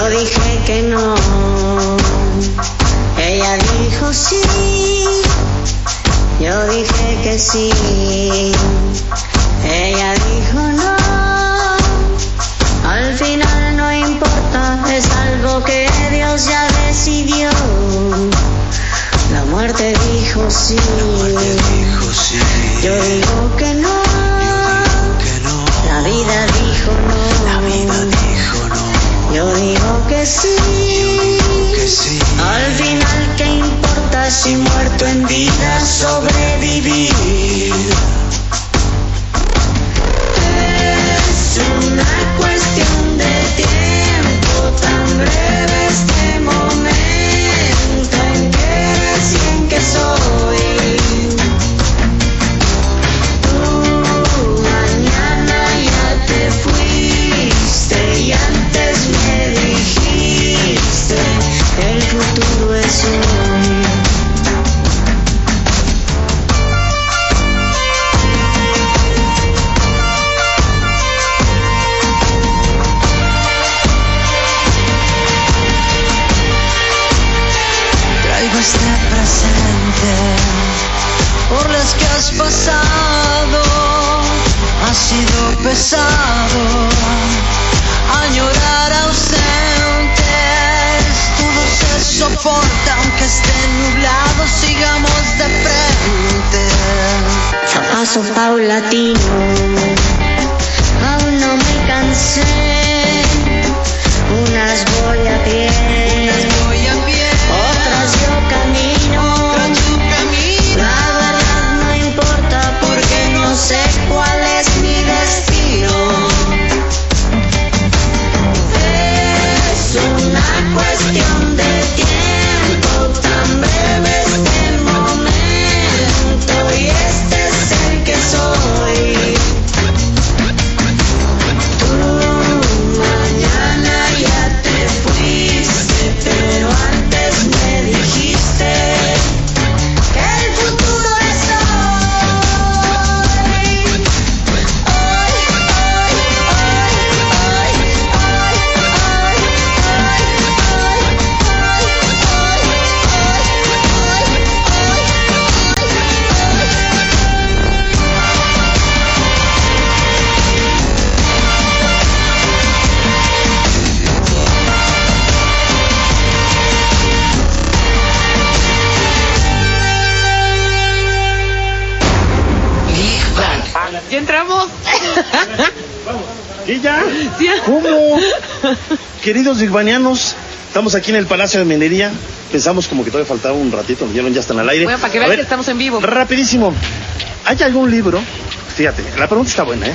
Yo dije que no, ella dijo sí, yo dije que sí, ella dijo no, al final no importa, es algo que Dios ya decidió. La muerte dijo sí, yo digo que no, la vida dijo no. Yo digo que sí. Al final, ¿qué importa si muerto en vida sobrevivir? Es una cuestión de tiempo tan breve ¿Ya entramos? ¿Qué ya? Sí. ¿Cómo? Queridos bigbanianos, estamos aquí en el Palacio de Minería. Pensamos como que todavía faltaba un ratito, ya, ya están al aire. Bueno, para que vean ver, que estamos en vivo. Rapidísimo. ¿Hay algún libro? Fíjate, la pregunta está buena, ¿eh?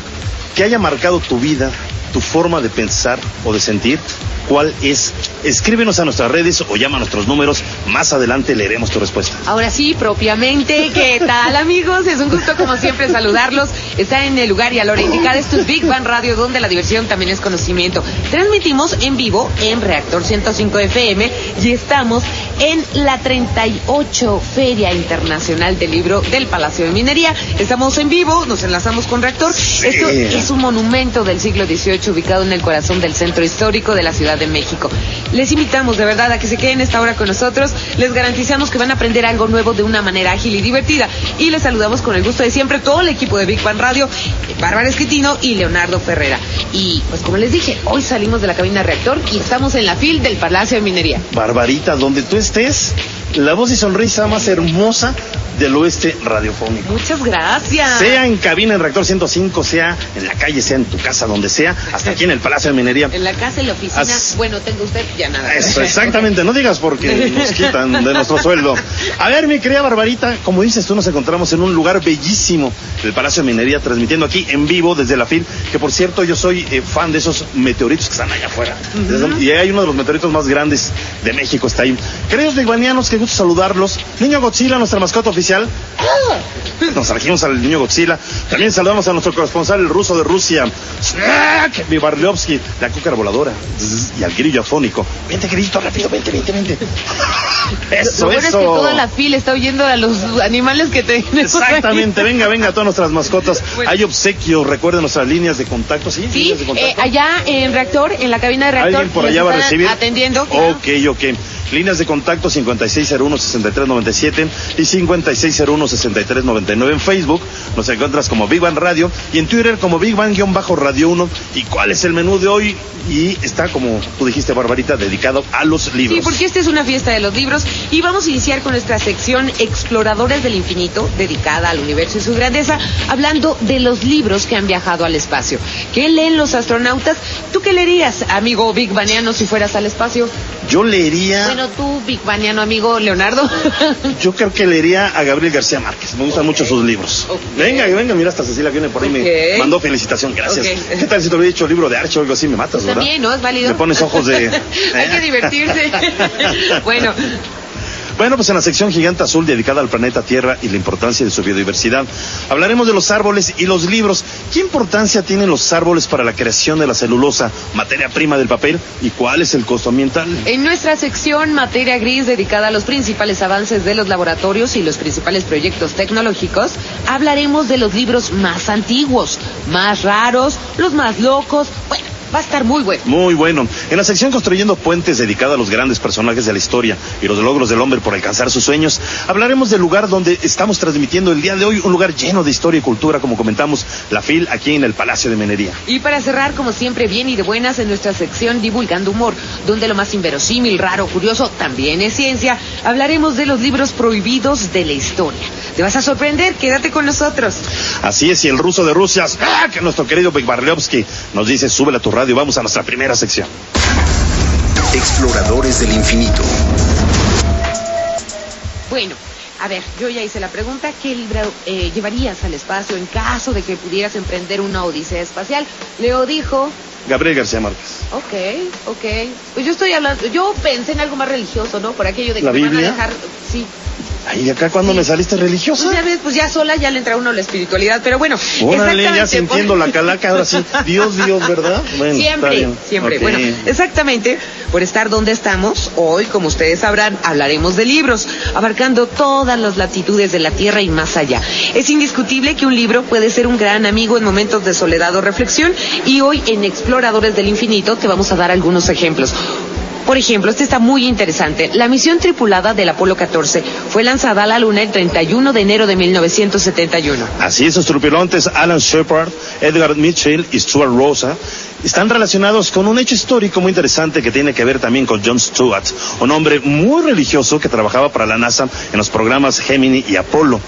Que haya marcado tu vida, tu forma de pensar o de sentir. ¿Cuál es? Escríbenos a nuestras redes o llama a nuestros números. Más adelante leeremos tu respuesta. Ahora sí, propiamente, ¿qué tal amigos? Es un gusto como siempre saludarlos. Está en el lugar y a la hora indicada. Esto es Big Bang Radio, donde la diversión también es conocimiento. Transmitimos en vivo en Reactor 105 FM y estamos en la 38 Feria Internacional del Libro del Palacio de Minería. Estamos en vivo, nos enlazamos con Reactor. Esto es un monumento del siglo XVIII ubicado en el corazón del centro histórico de la Ciudad de México. Les invitamos de verdad a que se queden esta hora con nosotros. Les garantizamos que van a aprender algo nuevo de una manera ágil y divertida. Y les saludamos con el gusto de siempre todo el equipo de Big Bang Radio, Bárbara Esquitino y Leonardo Ferrera. Y pues como les dije, hoy salimos de la cabina reactor y estamos en la fil del Palacio de Minería. Barbarita, donde tú estés, la voz y sonrisa más hermosa del oeste radiofónico. Muchas gracias. Sea en cabina en Reactor 105, sea en la calle, sea en tu casa, donde sea, hasta aquí en el Palacio de Minería. En la casa, en la oficina, As- bueno, tengo usted ya nada. Eso, exactamente, no digas porque nos quitan de nuestro sueldo. A ver, mi querida Barbarita, como dices tú, nos encontramos en un lugar bellísimo, el Palacio de Minería, transmitiendo aquí en vivo desde la FIL, que por cierto yo soy eh, fan de esos meteoritos que están allá afuera. Y hay uno de los meteoritos más grandes de México, está ahí. Queridos bigbanianos, qué gusto saludarlos. Niño Godzilla, nuestra mascota oficial. Nos trajimos al niño Godzilla. También saludamos a nuestro corresponsal, el ruso de Rusia, Snack, Vivarliovsky, la cúcara voladora y al grillo afónico. Vente, grillito, rápido, vente, vente, vente. Eso, Lo bueno es eso. que toda la fila está oyendo a los animales que tenemos ahí. Exactamente, venga, venga, todas nuestras mascotas. Bueno. Hay obsequios, recuerden nuestras líneas de contacto, ¿sí? Sí, líneas de eh, contacto. allá en reactor, en la cabina de reactor. ¿Alguien por allá va a recibir? Atendiendo. Ok, ok. Líneas de contacto 5601-6397 y 5601-6399 en Facebook. Nos encuentras como Big Bang Radio y en Twitter como Big Bang-Radio 1. ¿Y cuál es el menú de hoy? Y está, como tú dijiste, Barbarita, dedicado a los libros. Sí, porque esta es una fiesta de los libros y vamos a iniciar con nuestra sección Exploradores del Infinito, dedicada al universo y su grandeza, hablando de los libros que han viajado al espacio. ¿Qué leen los astronautas? ¿Tú qué leerías, amigo Big Baniano, si fueras al espacio? Yo leería... Bueno, tú, Big Baniano, amigo Leonardo. Yo creo que leería a Gabriel García Márquez. Me gustan mucho sus libros. Ok. Venga, venga, mira, hasta Cecilia viene por ahí. Me mandó felicitación, gracias. ¿Qué tal si te hubiera dicho libro de Archo o algo así? Me matas, ¿verdad? También, ¿no? Es válido. Me pones ojos de. Hay que divertirse. bueno, Bueno, pues en la sección Gigante Azul dedicada al planeta Tierra y la importancia de su biodiversidad, hablaremos de los árboles y los libros. ¿Qué importancia tienen los árboles para la creación de la celulosa, materia prima del papel, y cuál es el costo ambiental? En nuestra sección Materia Gris, dedicada a los principales avances de los laboratorios y los principales proyectos tecnológicos, hablaremos de los libros más antiguos, más raros, los más locos. Bueno, va a estar muy bueno. Muy bueno. En la sección Construyendo Puentes, dedicada a los grandes personajes de la historia y los logros del hombre por alcanzar sus sueños, hablaremos del lugar donde estamos transmitiendo el día de hoy, un lugar lleno de historia y cultura, como comentamos, la FIL, aquí en el Palacio de Minería. Y para cerrar, como siempre, bien y de buenas en nuestra sección Divulgando Humor, donde lo más inverosímil, raro, curioso también es ciencia, hablaremos de los libros prohibidos de la historia. Te vas a sorprender, quédate con nosotros. Así es, y el ruso de Rusia, ¡ah! que nuestro querido Barliovsky nos dice, súbele a tu radio, vamos a nuestra primera sección. Exploradores del infinito. Bueno, a ver, yo ya hice la pregunta, ¿qué libro eh, llevarías al espacio en caso de que pudieras emprender una odisea espacial? Leo dijo, Gabriel García Márquez. ok, ok, pues yo estoy hablando, yo pensé en algo más religioso, ¿no? Por aquello de que ¿La me van a Biblia? dejar, sí. Ay, ¿de acá cuando Sí. me saliste religiosa? Pues ya ves, pues ya sola ya le entra uno la espiritualidad, pero bueno, Órale, ya sintiendo por- la calaca, ahora sí. Dios, Dios, ¿verdad? Bueno, Siempre, siempre. Bueno, exactamente, por estar donde estamos, hoy, como ustedes sabrán, hablaremos de libros, abarcando todas las latitudes de la Tierra y más allá. Es indiscutible que un libro puede ser un gran amigo en momentos de soledad o reflexión, y hoy en Exploradores del Infinito te vamos a dar algunos ejemplos. Por ejemplo, este está muy interesante. La misión tripulada del Apolo 14 fue lanzada a la Luna el 31 de enero de 1971. Así es, sus trupilotes Alan Shepard, Edgar Mitchell y Stuart Rosa están relacionados con un hecho histórico muy interesante que tiene que ver también con John Stewart, un hombre muy religioso que trabajaba para la NASA en los programas Gemini y Apolo.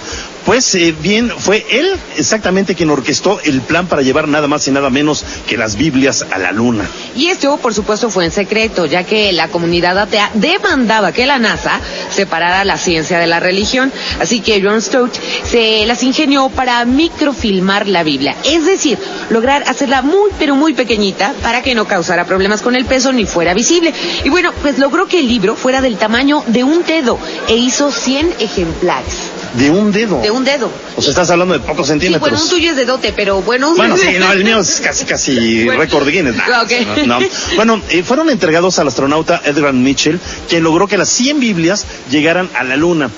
Pues eh, bien, fue él exactamente quien orquestó el plan para llevar nada más y nada menos que las Biblias a la Luna. Y esto, por supuesto, fue en secreto, ya que la comunidad atea demandaba que la NASA separara la ciencia de la religión. Así que John Stout se las ingenió para microfilmar la Biblia. Es decir, lograr hacerla muy, pero muy pequeñita para que no causara problemas con el peso ni fuera visible. Y bueno, pues logró que el libro fuera del tamaño de un dedo e hizo 100 ejemplares. De un dedo. De un dedo. O sea, estás hablando de pocos Sí, centímetros. bueno, un tuyo es dedote, pero bueno, un- Bueno, sí, no, el mío es casi, casi Bueno. récord Guinness. Nah, Ok. no, no. Bueno, eh, fueron entregados al astronauta Edgar Mitchell, quien logró que las 100 Biblias llegaran a la Luna.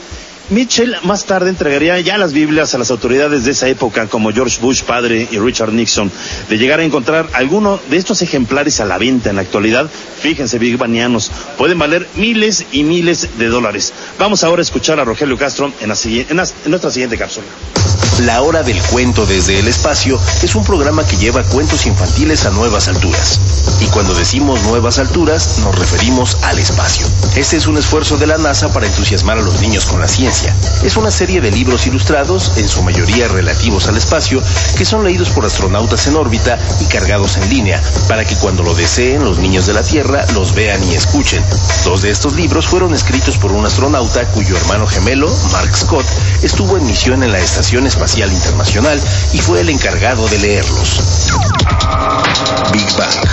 Mitchell más tarde entregaría ya las Biblias a las autoridades de esa época, como George Bush padre y Richard Nixon. De llegar a encontrar alguno de estos ejemplares a la venta en la actualidad, fíjense, Big Banianos, pueden valer miles y miles de dólares. Vamos ahora a escuchar a Rogelio Castro en, nuestra siguiente cápsula. La Hora del Cuento desde el Espacio es un programa que lleva cuentos infantiles a nuevas alturas. Y cuando decimos nuevas alturas, nos referimos al espacio. Este es un esfuerzo de la NASA para entusiasmar a los niños con la ciencia. Es una serie de libros ilustrados, en su mayoría relativos al espacio, que son leídos por astronautas en órbita y cargados en línea, para que cuando lo deseen los niños de la Tierra los vean y escuchen. Dos de estos libros fueron escritos por un astronauta cuyo hermano gemelo, Mark Scott, estuvo en misión en la Estación Espacial Internacional y fue el encargado de leerlos. Big Bang.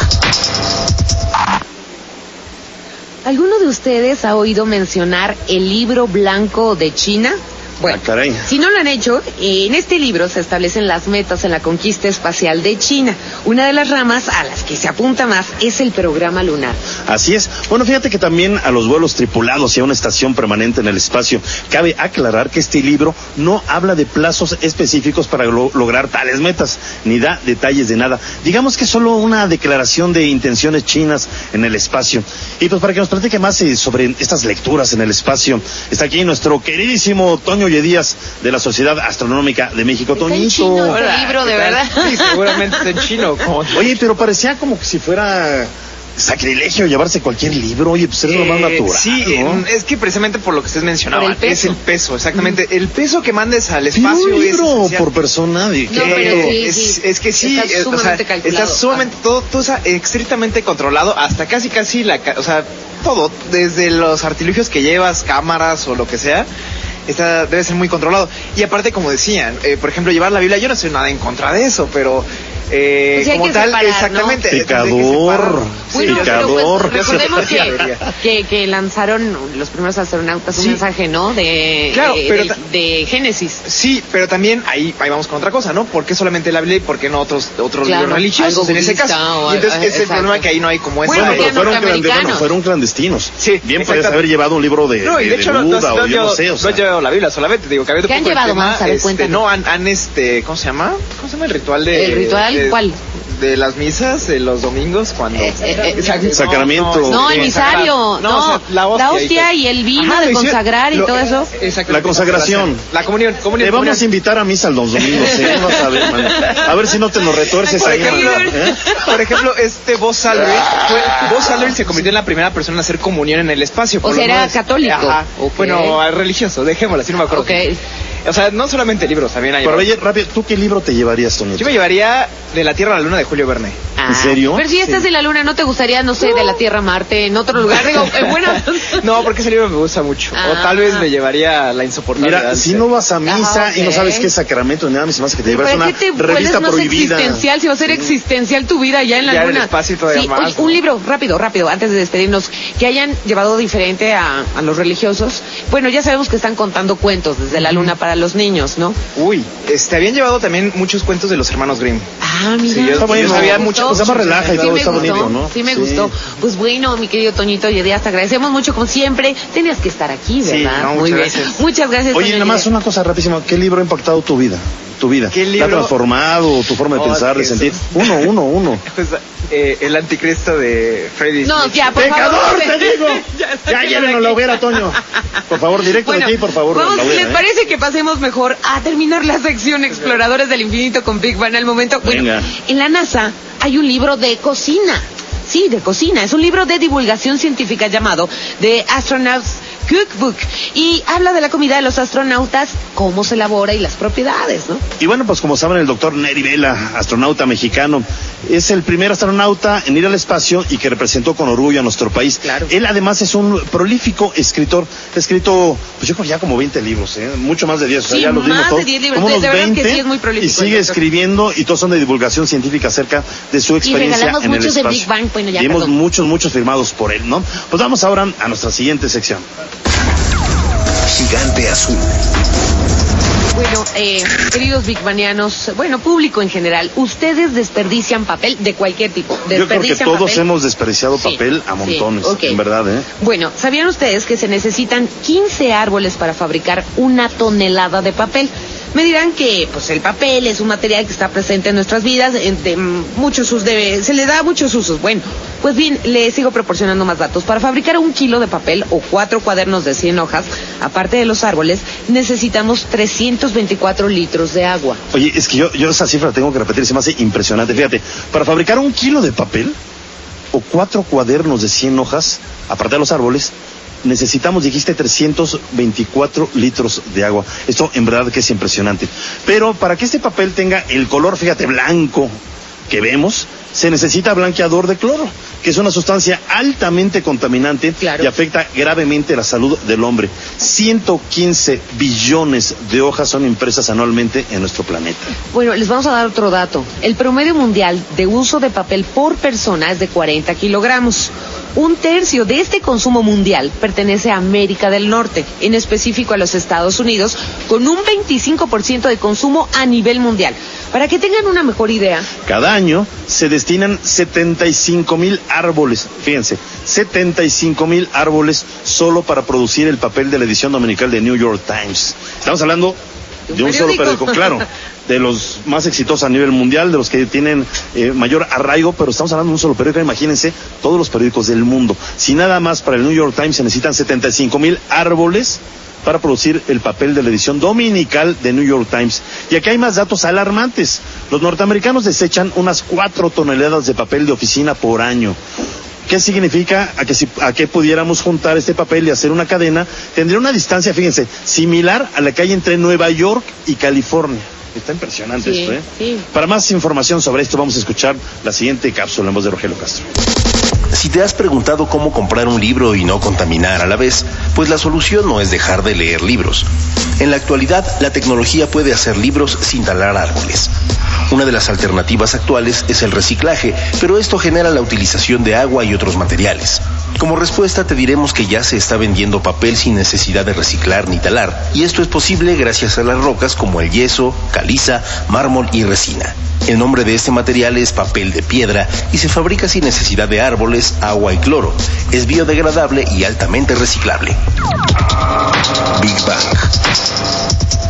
¿Alguno de ustedes ha oído mencionar el libro blanco de China? Bueno, Ah, caray. si no lo han hecho, en este libro se establecen las metas en la conquista espacial de China. Una de las ramas a las que se apunta más es el programa lunar. Así es. Bueno, fíjate que también a los vuelos tripulados y a una estación permanente en el espacio, cabe aclarar que este libro no habla de plazos específicos para lo- lograr tales metas, ni da detalles de nada. Digamos que es solo una declaración de intenciones chinas en el espacio. Y pues para que nos platique más eh, sobre estas lecturas en el espacio, está aquí nuestro queridísimo Toño Díaz de la Sociedad Astronómica de México. Está en Toñito. chino este libro, de verdad. Sí, seguramente está en chino. Como... Oye, pero parecía como que si fuera sacrilegio llevarse cualquier libro. Oye, pues es lo más Eh, natural. Sí, ¿no? eh, es que precisamente por lo que ustedes mencionaban, el es el peso, exactamente. El peso que mandes al espacio un libro por persona. de- No, Eh, pero sí, es, sí. es que sí, Está eh, o sea, sumamente calculado. está sumamente todo, todo está estrictamente controlado, hasta casi casi la, o sea, todo, desde los artilugios que llevas, cámaras o lo que sea, está, debe ser muy controlado. Y aparte, como decían, eh, por ejemplo, llevar la Biblia, yo no sé nada en contra de eso, pero eh, Pues como tal, separar, ¿no? exactamente. hay que. Bueno, pues, recordemos que, debería. que, que lanzaron los primeros astronautas un Sí. mensaje, ¿no? De, Claro, de, pero de Génesis. Sí, pero también ahí, ahí vamos con otra cosa, ¿no? ¿Por qué solamente la Biblia y por qué no otros, otros Claro, libros religiosos algo en ese caso? o- Y entonces ese es el problema que ahí no hay como. Bueno, Bueno, pero fueron, bueno, fueron clandestinos. Sí, Bien podrías exactamente. haber llevado un libro de, No, y de- de de hecho Buda no, o yo no sé. O no sea. Llevado la Biblia solamente, digo, que había ¿Qué han llevado, Manz? A ver, cuéntanos. No, han, han, este, ¿cómo se llama? ¿Cómo se llama el ritual de... ¿El ritual de- cuál? De las misas, de los domingos, cuando... Eh, eh, eh. Sacramento. No, el Eh, misario, no, o sea, la hostia, y el vino de lo consagrar y lo- todo eso. Exacto. La consagración. La comunión, comunión. Te vamos a invitar a misa los domingos, ¿eh? Vas a ver, man. A ver si no te nos retuerces Por ahí, ejemplo, ¿eh? por ejemplo, este Aldrin, fue, Buzz Aldrin se convirtió en la primera persona en hacer comunión en el espacio. por O sea, era católico. Ajá. Ok. Bueno, religioso, dejémoslo, así no me. Ok. O sea, no solamente libros, también hay. Pero oye, rápido, ¿tú qué libro te llevarías, Toñito? Yo me llevaría de la Tierra a la Luna de Julio Verne. Ah, ¿En serio? Pero si estás Sí. en la luna, ¿no te gustaría, no sé, de la Tierra a Marte, en otro lugar? Digo, eh, bueno. No, porque ese libro me gusta mucho. Ah. O tal vez me llevaría a la insoportable. Mira, si no vas a misa Ajá, y no sabes qué es sacramento ni nada, me hace que te llevas ¿Para una qué te revista más prohibida. existencial? Si va a ser existencial tu vida ya en la Ya en el luna. espacio todavía Sí, más, oye, ¿no? Un libro, rápido, rápido, antes de despedirnos, que hayan llevado diferente a, a los religiosos. Bueno, ya sabemos que están contando cuentos desde la luna para los niños, ¿no? Uy, este, habían llevado también muchos cuentos de los hermanos Grimm. Ah, mira. Sí, yo- Está bueno. sabía mucho- llama relaja y Sí todo, me está gustó, bonito, ¿no? Sí me Sí. gustó. Pues bueno, mi querido Toñito Díaz, te agradecemos mucho como siempre. Tenías que estar aquí, Sí, ¿verdad? no, Muy muchas bien. gracias. Muchas gracias. Oye, nada más una cosa rapidísima. ¿Qué libro ha impactado tu vida? Tu vida. ¿Qué ¿Te ha libro? transformado tu forma de Oh, pensar, de sentir? Uno, uno, uno. Pues, eh, el anticristo de Freddy No, Smith. ya, por ¡Pecador, favor. te digo! Ya, Ya, llévenos la hoguera, Toño. Por favor, directo Bueno, de ti, por favor. vamos, la hoguera, ¿les ¿eh? parece que pasemos mejor a terminar la sección Exploradores del Infinito con Big Bang al momento? Bueno, Venga. en la NASA hay un libro de cocina. Sí, de cocina. Es un libro de divulgación científica llamado The Astronauts Cookbook. Y habla de la comida de los astronautas, cómo se elabora y las propiedades, ¿no? Y bueno, pues como saben, el doctor Neri Vela, astronauta mexicano, es el primer astronauta en ir al espacio y que representó con orgullo a nuestro país. Claro. Él además es un prolífico escritor. Ha escrito, pues yo creo ya como 20 libros, ¿eh? mucho más de 10. o sea, Sí, ya los más de todos. 10 libros. Como unos de verdad que 20, sí es muy prolífico Y sigue escribiendo y todos son de divulgación científica acerca de su experiencia regalamos en el muchos de espacio. Big Bang, bueno, ya, y hemos perdón. muchos, muchos firmados por él, ¿no? Pues vamos ahora a nuestra siguiente sección. Gigante azul. Bueno, eh, queridos Big Banianos, bueno, público en general, ustedes desperdician papel de cualquier tipo. Yo creo que todos papel. hemos desperdiciado Sí, papel a sí, montones, ok. en verdad, ¿eh? Bueno, ¿sabían ustedes que se necesitan 15 árboles para fabricar una tonelada de papel? Me dirán que pues el papel es un material que está presente en nuestras vidas, de muchos usos, se le da muchos usos. Bueno, pues bien, les sigo proporcionando más datos. Para fabricar un kilo de papel o cuatro cuadernos de 100 hojas, aparte de los árboles, necesitamos 324 litros de agua. Oye, es que yo, yo esa cifra tengo que repetir, se me hace impresionante. Fíjate, para fabricar un kilo de papel o cuatro cuadernos de 100 hojas, aparte de los árboles, necesitamos, dijiste, 324 litros de agua. Esto en verdad que es impresionante. Pero para que este papel tenga el color, fíjate, blanco que vemos, se necesita blanqueador de cloro, que es una sustancia altamente contaminante Claro. y afecta gravemente la salud del hombre. 115 billones de hojas son impresas anualmente en nuestro planeta. Bueno, les vamos a dar otro dato. El promedio mundial de uso de papel por persona es de 40 kilogramos. Un tercio de este consumo mundial pertenece a América del Norte, en específico a los Estados Unidos, con un 25% de consumo a nivel mundial. Para que tengan una mejor idea, Cada año se destinan 75 mil árboles, fíjense, 75 mil árboles solo para producir el papel de la edición dominical de New York Times. Estamos hablando De un solo periódico. periódico, claro, de los más exitosos a nivel mundial, de los que tienen eh, mayor arraigo, pero estamos hablando de un solo periódico, imagínense todos los periódicos del mundo. Si nada más para el New York Times se necesitan 75 mil árboles para producir el papel de la edición dominical de New York Times. Y aquí hay más datos alarmantes. Los norteamericanos desechan unas 4 toneladas de papel de oficina por año. ¿Qué significa? A que, si, a que pudiéramos juntar este papel y hacer una cadena, tendría una distancia, fíjense, similar a la que hay entre Nueva York y California. Está impresionante Sí, esto, ¿eh? sí. Para más información sobre esto, vamos a escuchar la siguiente cápsula en voz de Rogelio Castro. Si te has preguntado cómo comprar un libro y no contaminar a la vez, pues la solución no es dejar de leer libros. En la actualidad, la tecnología puede hacer libros sin talar árboles. Una de las alternativas actuales es el reciclaje, pero esto genera la utilización de agua y otros materiales. Como respuesta te diremos que ya se está vendiendo papel sin necesidad de reciclar ni talar, y esto es posible gracias a las rocas como el yeso, caliza, mármol y resina. El nombre de este material es papel de piedra y se fabrica sin necesidad de árboles, agua y cloro. Es biodegradable y altamente reciclable. Big Bang.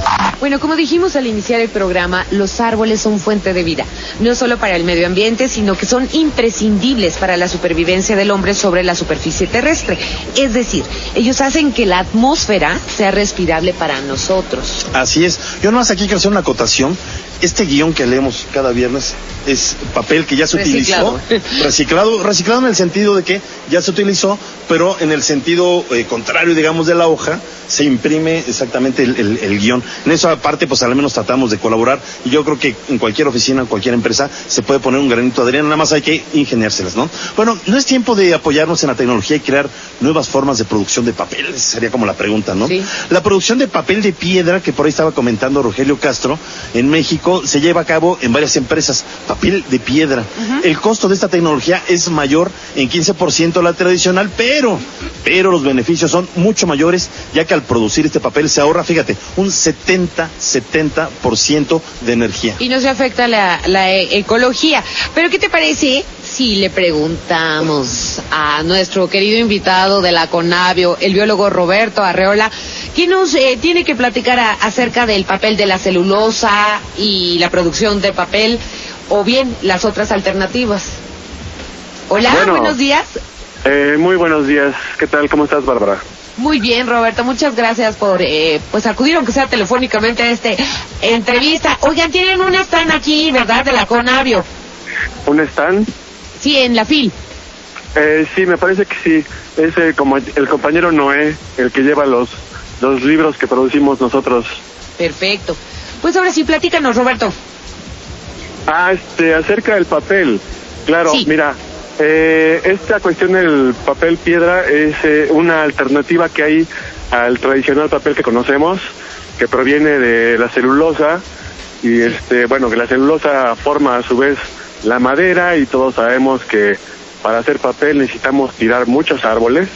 Bueno, como dijimos al iniciar el programa, los árboles son fuente de vida, no solo para el medio ambiente, sino que son imprescindibles para la supervivencia del hombre sobre la superficie terrestre. Es decir, ellos hacen que la atmósfera sea respirable para nosotros. Así es. Yo nomás aquí quiero hacer una acotación. Este guion que leemos cada viernes es papel que ya se Reciclado. utilizó. Reciclado. Reciclado en el sentido de que ya se utilizó, pero en el sentido eh, contrario, digamos, de la hoja, se imprime exactamente el, el- el guion. En parte, pues al menos tratamos de colaborar. Y yo creo que en cualquier oficina, en cualquier empresa, se puede poner un granito de arena. Nada más hay que ingeniárselas, ¿no? Bueno, no es tiempo de apoyarnos en la tecnología y crear nuevas formas de producción de papel. Esa sería como la pregunta, ¿no? Sí. La producción de papel de piedra, que por ahí estaba comentando Rogelio Castro, en México se lleva a cabo en varias empresas. Papel de piedra. El costo de esta tecnología es mayor en 15% a la tradicional, pero, pero los beneficios son mucho mayores, ya que al producir este papel se ahorra, fíjate, un 70, 70% de energía. Y no se afecta la, la e- ecología. Pero ¿qué te parece si le preguntamos a nuestro querido invitado de la Conavio, el biólogo Roberto Arreola, que nos eh, tiene que platicar a- acerca del papel de la celulosa y la producción de papel, o bien las otras alternativas? Hola, Bueno. buenos días. Eh, muy buenos días. ¿Qué tal? ¿Cómo estás, Bárbara? Muy bien, Roberto, muchas gracias por eh, pues acudir, aunque sea telefónicamente, a esta entrevista. Oigan, tienen un stand aquí, ¿verdad? De la Conavio. ¿Un stand? Sí, en la FIL. Eh, sí, me parece que sí. Es eh, como el compañero Noé el que lleva los, los libros que producimos nosotros. Perfecto. Pues ahora sí, platícanos, Roberto. Ah, este, acerca del papel. Claro, Sí. mira, eh, esta cuestión del papel piedra es eh, una alternativa que hay al tradicional papel que conocemos, que proviene de la celulosa y este, bueno, que la celulosa forma a su vez la madera y todos sabemos que para hacer papel necesitamos tirar muchos árboles.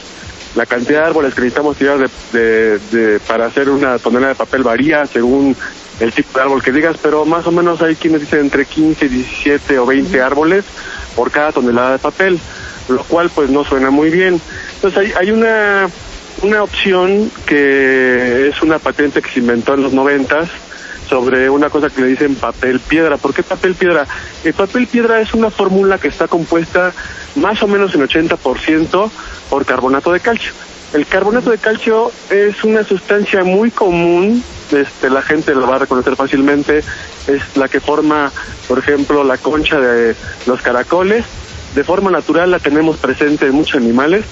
La cantidad de árboles que necesitamos tirar de, de- de- para hacer una tonelada de papel varía según el tipo de árbol que digas, pero más o menos hay quienes dicen entre 15, 17 o 20 árboles por cada tonelada de papel, lo cual pues no suena muy bien. Entonces hay, hay una, una opción que es una patente que se inventó en los noventas sobre una cosa que le dicen papel piedra. ¿Por qué papel piedra? El papel piedra es una fórmula que está compuesta más o menos en 80% por carbonato de calcio. El carbonato de calcio es una sustancia muy común, este, la gente lo va a reconocer fácilmente, es la que forma, por ejemplo, la concha de los caracoles de forma natural la tenemos presente en muchos animales,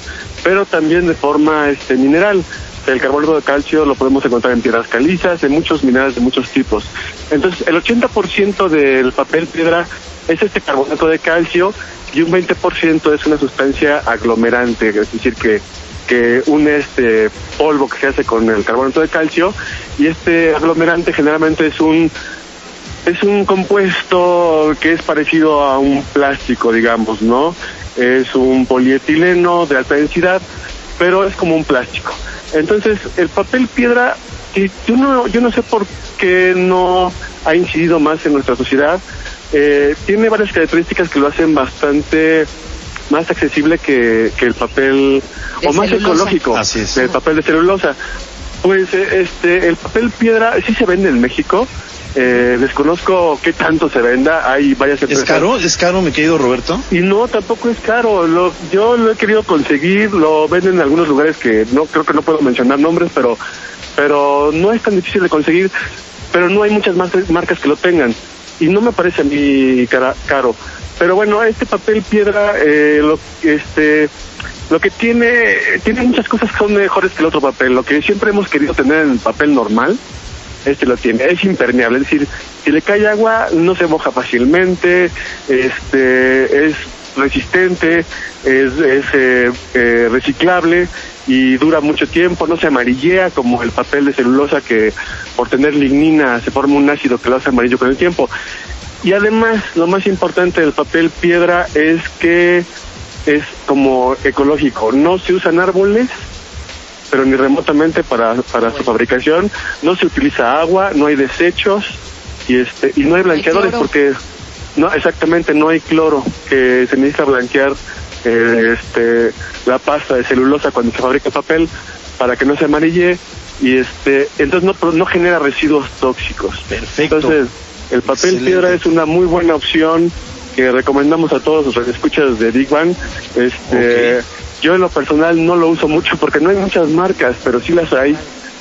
pero también de forma este, mineral. El carbonato de calcio lo podemos encontrar en piedras calizas, en muchos minerales de muchos tipos. Entonces, el 80% del papel piedra es este carbonato de calcio y un 20% es una sustancia aglomerante, es decir, que, que une este polvo que se hace con el carbonato de calcio y este aglomerante generalmente es un es un compuesto que es parecido a un plástico, digamos, ¿no? Es un polietileno de alta densidad, pero es como un plástico. Entonces, el papel piedra, yo no, yo no sé por qué no ha incidido más en nuestra sociedad. Eh, tiene varias características que lo hacen bastante más accesible que, que el papel, De o más celulosa. ecológico, Así es. el papel de celulosa. Pues eh, este, el papel piedra sí se vende en México. Eh, desconozco qué tanto se venda. Hay varias ¿Es empresas. caro? ¿Es caro, mi querido Roberto? Y no, tampoco es caro. Lo, yo lo he querido conseguir, lo venden en algunos lugares que no creo que no puedo mencionar nombres, pero pero no es tan difícil de conseguir. Pero no hay muchas mar- marcas que lo tengan y no me parece a mí cara- caro. Pero bueno, este papel piedra, eh, lo, este, lo que tiene tiene muchas cosas que son mejores que el otro papel. Lo que siempre hemos querido tener en el papel normal este lo tiene, es impermeable, es decir, si le cae agua no se moja fácilmente, este es resistente, es, es eh, eh, reciclable y dura mucho tiempo, no se amarillea como el papel de celulosa que por tener lignina se forma un ácido que lo hace amarillo con el tiempo. Y además, lo más importante del papel piedra es que es como ecológico, no se usan árboles, pero ni remotamente para, para su fabricación. No se utiliza agua, no hay desechos y este y no hay blanqueadores porque no exactamente no hay cloro que se necesita blanquear eh, este la pasta de celulosa cuando se fabrica papel para que no se amarille y este entonces no no genera residuos tóxicos. Perfecto. Entonces el papel Excelente. piedra es una muy buena opción que recomendamos a todos los escuchas de Big Bang. Este. Yo en lo personal no lo uso mucho porque no hay muchas marcas, pero sí las hay.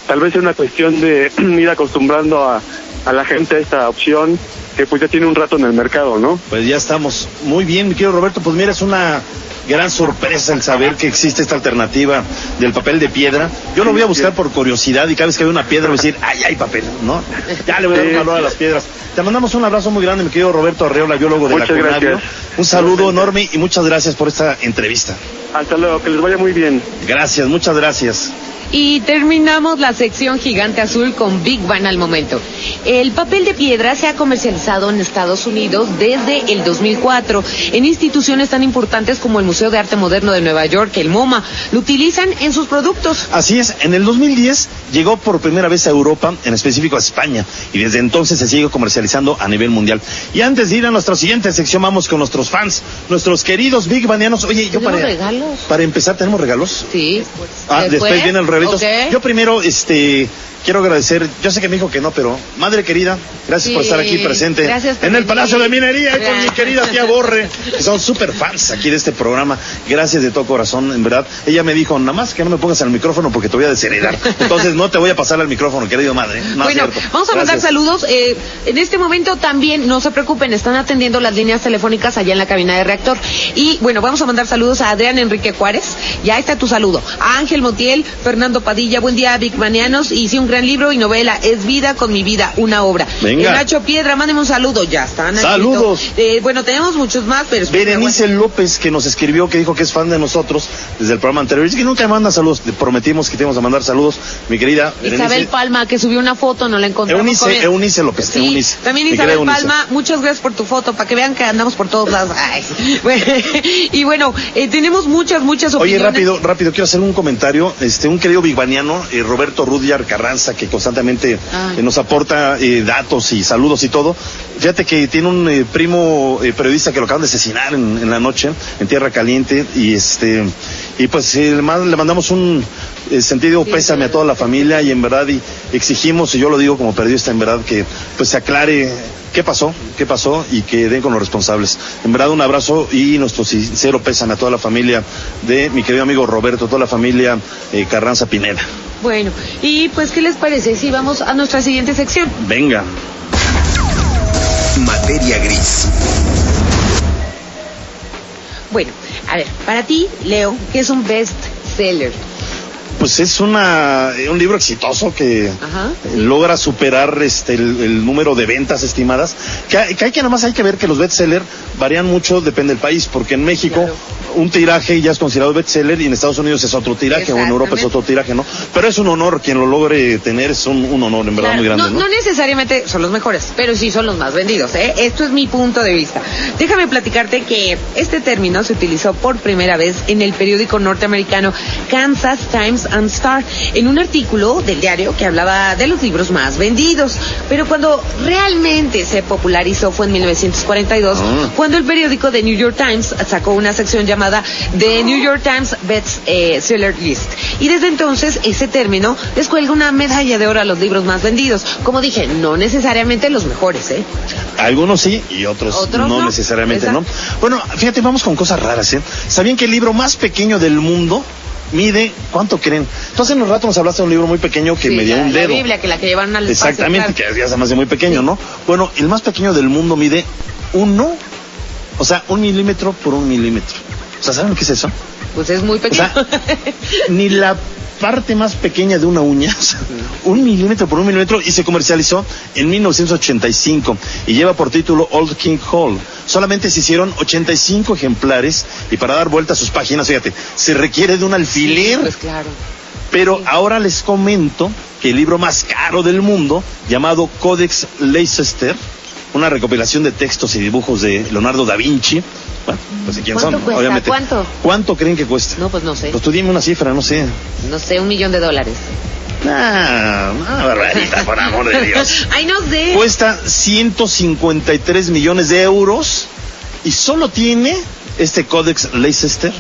Tal vez es una cuestión de ir acostumbrando a, a la gente esta opción que pues ya tiene un rato en el mercado, ¿no? Pues ya estamos. Muy bien, mi querido Roberto. Pues mira, es una gran sorpresa el saber que existe esta alternativa del papel de piedra. Yo lo voy a buscar por curiosidad y cada vez que veo una piedra voy a decir, ay, hay papel, ¿no? Ya le voy a dar un valor a las piedras. Te mandamos un abrazo muy grande, mi querido Roberto Arreola, biólogo de Muchas la Conavio. gracias. Un saludo enorme y muchas gracias por esta entrevista. Hasta luego, que les vaya muy bien. Gracias, muchas gracias. Y terminamos la sección gigante azul con Big Bang al momento. El papel de piedra se ha comercializado en Estados Unidos desde el 2004 en instituciones tan importantes como el Museo de Arte Moderno de Nueva York, el MoMA. Lo utilizan en sus productos. Así es, en el 2010 llegó por primera vez a Europa, en específico a España, y desde entonces se sigue comercializando a nivel mundial. Y antes de ir a nuestra siguiente sección, vamos con nuestros fans, nuestros queridos Big Banianos. Oye, yo ¿Tenemos para, regalos? para empezar, ¿tenemos regalos? Sí. Ah, después, vienen los regalitos. Ok. Yo primero, este, quiero agradecer, yo sé que me dijo que no, pero madre querida, gracias por estar aquí presente gracias en el. Palacio de Minería con mi querida tía Borre, que son súper fans aquí de este programa. Gracias de todo corazón, en verdad. Ella me dijo, nada más que no me pongas al micrófono porque te voy a desheredar. Entonces no te voy a pasar al micrófono, querido madre. No bueno, vamos a mandar Gracias. saludos. Eh, en este momento también, no se preocupen, están atendiendo las líneas telefónicas allá en la cabina de reactor. Y bueno, vamos a mandar saludos a Adrián Enrique Juárez. Ya está tu saludo. A Ángel Montiel, Fernando Padilla, buen día, Big Manianos. Sí, un gran libro y novela, Es vida con mi vida, una obra. Venga. Eh, Nacho Piedra, mándeme un saludo. Ya está, Nachito. Saludos. Eh, bueno, tenemos muchos más, pero... Berenice López, que nos escribió, que dijo que es fan de nosotros desde el programa anterior. Dice que nunca manda saludos. Le prometimos que te íbamos a mandar saludos, mi querida Isabel Berenice. Palma, que subió una foto, no la encontramos. Eunice, Con- Eunice López, Sí, Eunice. también Isabel Eunice. Palma, muchas gracias por tu foto, para que vean que andamos por todos lados. Ay. Y bueno, eh, tenemos muchas, muchas Oye, opiniones. rápido, rápido, quiero hacer un comentario. Este, un querido bigbaniano, eh, Roberto Rudyar Carranza, que constantemente nos aporta eh, datos y saludos y todo. Fíjate que tiene un eh, primo eh, periodista que lo acaban de asesinar en, en la noche, en Tierra Caliente, y este, y pues le man- le mandamos un eh, sentido pésame a toda la familia y en verdad y exigimos, y yo lo digo como periodista, en verdad que pues se aclare qué pasó, qué pasó y que den con los responsables. En verdad un abrazo y nuestro sincero pésame a toda la familia de mi querido amigo Roberto, toda la familia eh, Carranza Pineda. Bueno, y pues, ¿qué les parece si vamos a nuestra siguiente sección? Venga. Materia gris. Bueno, a ver, para ti, Leo, ¿qué es un best seller? Pues es una, un libro exitoso que Ajá, eh, logra superar este el, el número de ventas estimadas. Que, hay- que hay que nada más hay que ver que los bestsellers varían mucho, depende del país, porque en México Claro. un tiraje ya es considerado bestseller y en Estados Unidos es otro tiraje o en Europa es otro tiraje, ¿no? Pero es un honor, quien lo logre tener es un, un honor en verdad Claro, muy grande, no, ¿no? no necesariamente son los mejores, pero sí son los más vendidos. ¿eh? Esto es mi punto de vista. Déjame platicarte que este término se utilizó por primera vez en el periódico norteamericano Kansas Times and Star, en un artículo del diario que hablaba de los libros más vendidos. Pero cuando realmente se popularizó fue en 1942, Ah. cuando el periódico The New York Times sacó una sección llamada The New York Times Best eh, Seller List. Y desde entonces ese término les cuelga una medalla de oro a los libros más vendidos. Como dije, no necesariamente los mejores, ¿eh? Algunos sí y otros, Otros no, no. necesariamente, Exacto. ¿no? Bueno, fíjate, vamos con cosas raras, ¿eh? ¿Sabían que el libro más pequeño del mundo mide, ¿cuánto creen? Tú hace un rato nos hablaste de un libro muy pequeño que Sí, medía la, un la dedo. Biblia, que la que llevaron al espacio, Exactamente, claro. que ya se me hace muy pequeño, ¿no? Bueno, el más pequeño del mundo mide uno, o sea, un milímetro por un milímetro. O sea, ¿saben lo que es eso? Pues es muy O pequeño. sea, ni la parte más pequeña de una uña, o sea, un milímetro por un milímetro, y se comercializó en 1985 y lleva por título Old King Hall. Solamente se hicieron 85 ejemplares y para dar vuelta a sus páginas, fíjate, se requiere de un alfiler. pues claro. Pero ahora les comento que el libro más caro del mundo, llamado Codex Leicester, una recopilación de textos y dibujos de Leonardo da Vinci, bueno, pues quién son, ¿Cuánto cuesta? obviamente. ¿Cuánto? ¿Cuánto creen que cuesta? No, pues no sé. Pues tú dime una cifra, no sé. No sé, un millón de dólares. Ah, una barbarita, por amor de Dios. Ay, no sé. Cuesta 153 millones de euros y solo tiene este Codex Leicester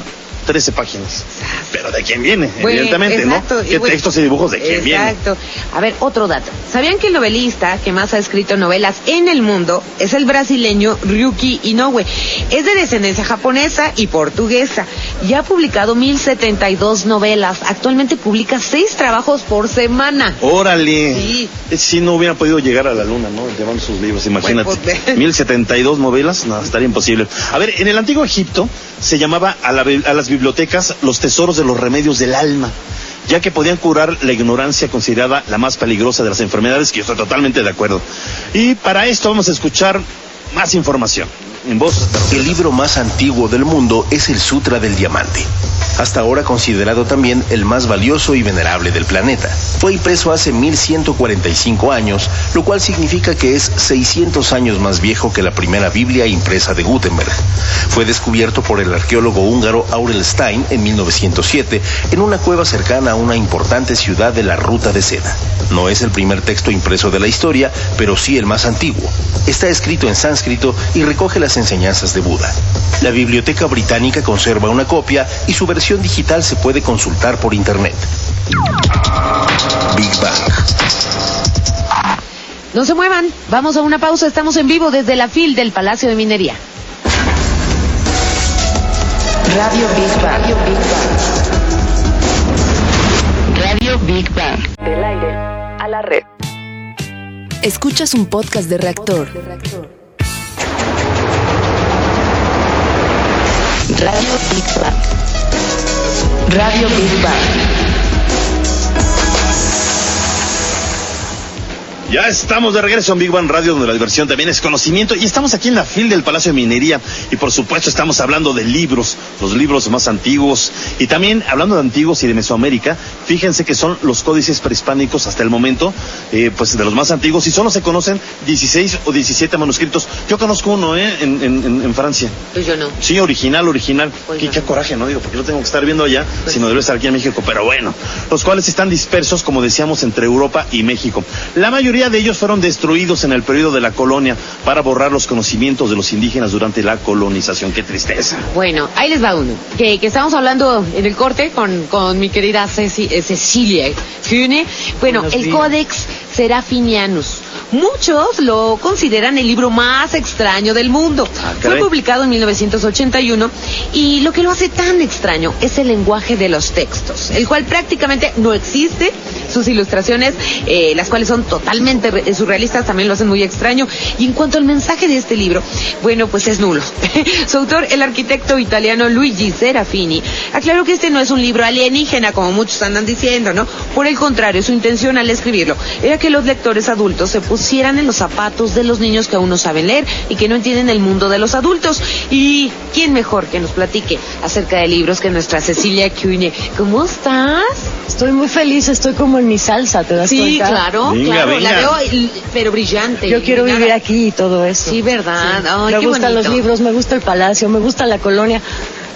13 páginas. Pero de quién viene, Bueno, evidentemente, exacto, ¿no? ¿Qué bueno, textos y dibujos de quién viene? Exacto. A ver, otro dato. ¿Sabían que el novelista que más ha escrito novelas en el mundo es el brasileño Ryuki Inoue? Es de descendencia japonesa y portuguesa y ha publicado 1072 novelas. Actualmente publica seis trabajos por semana. Órale. Sí. Si no hubiera podido llegar a la luna, ¿no? Llevando sus libros, imagínate. Bueno, pues, 1072 novelas, no, estaría imposible. A ver, en el antiguo Egipto se llamaba a, la a las bibliotecas los tesoros de los remedios del alma, ya que podían curar la ignorancia considerada la más peligrosa de las enfermedades, que yo estoy totalmente de acuerdo. Y para esto vamos a escuchar más información en voz. El libro más antiguo del mundo es el Sutra del Diamante. Hasta ahora considerado también el más valioso y venerable del planeta. Fue impreso hace 1145 años, lo cual significa que es 600 años más viejo que la primera Biblia impresa de Gutenberg. Fue descubierto por el arqueólogo húngaro Aurel Stein en 1907 en una cueva cercana a una importante ciudad de la Ruta de Seda. No es el primer texto impreso de la historia, pero sí el más antiguo. Está escrito en sánscrito y recoge las enseñanzas de Buda. La Biblioteca Británica conserva una copia y su versión digital se puede consultar por internet. Big Bang. No se muevan. Vamos a una pausa. Estamos en vivo desde la FIL del Palacio de Minería. Radio Big Bang. Radio Big Bang. Del aire a la red. Escuchas un podcast de reactor. Radio Big Bang. Radio Big Bang. Ya estamos de regreso en Big Bang Radio, donde la diversión también es conocimiento. Y estamos aquí en la fil del Palacio de Minería. Y por supuesto, estamos hablando de libros, los libros más antiguos. Y también, hablando de antiguos y de Mesoamérica, fíjense que son los códices prehispánicos hasta el momento, eh, pues de los más antiguos. Y solo se conocen 16 o 17 manuscritos. Yo conozco uno, ¿eh? En, en- en- en Francia. Pues yo no. Sí, original, original. Pues qué, no. qué coraje, ¿no? Digo, porque lo tengo que estar viendo allá, Pues sino debe estar aquí en México. Pero bueno, los cuales están dispersos, como decíamos, entre Europa y México. La mayoría de ellos fueron destruidos en el periodo de la colonia para borrar los conocimientos de los indígenas durante la colonización. Qué tristeza. Bueno, ahí les va uno. Que, que estamos hablando en el corte con, con mi querida Ceci- eh, Cecilia Kühne. Bueno, Buenos el días. Codex Serafinianus Muchos lo consideran el libro más extraño del mundo. Ah, Fue publicado en 1981 y lo que lo hace tan extraño es el lenguaje de los textos, el cual prácticamente no existe. Sus ilustraciones, eh, las cuales son totalmente re- surrealistas, también lo hacen muy extraño. Y en cuanto al mensaje de este libro, bueno, pues es nulo. Su autor, el arquitecto italiano Luigi Serafini, aclaró que este no es un libro alienígena, como muchos andan diciendo, ¿no? Por el contrario, su intención al escribirlo era que los lectores adultos se pusieran en los zapatos de los niños que aún no saben leer y que no entienden el mundo de los adultos. Y quién mejor que nos platique acerca de libros que nuestra Cecilia Cune. ¿Cómo estás? Estoy muy feliz, estoy como en mi salsa, ¿te das Sí, cuenta? claro, Venga, claro. La veo, pero brillante. Yo quiero vivir aquí y todo eso. Sí, ¿verdad? Ay, me qué gustan bonito. los libros, me gusta el palacio, me gusta la colonia,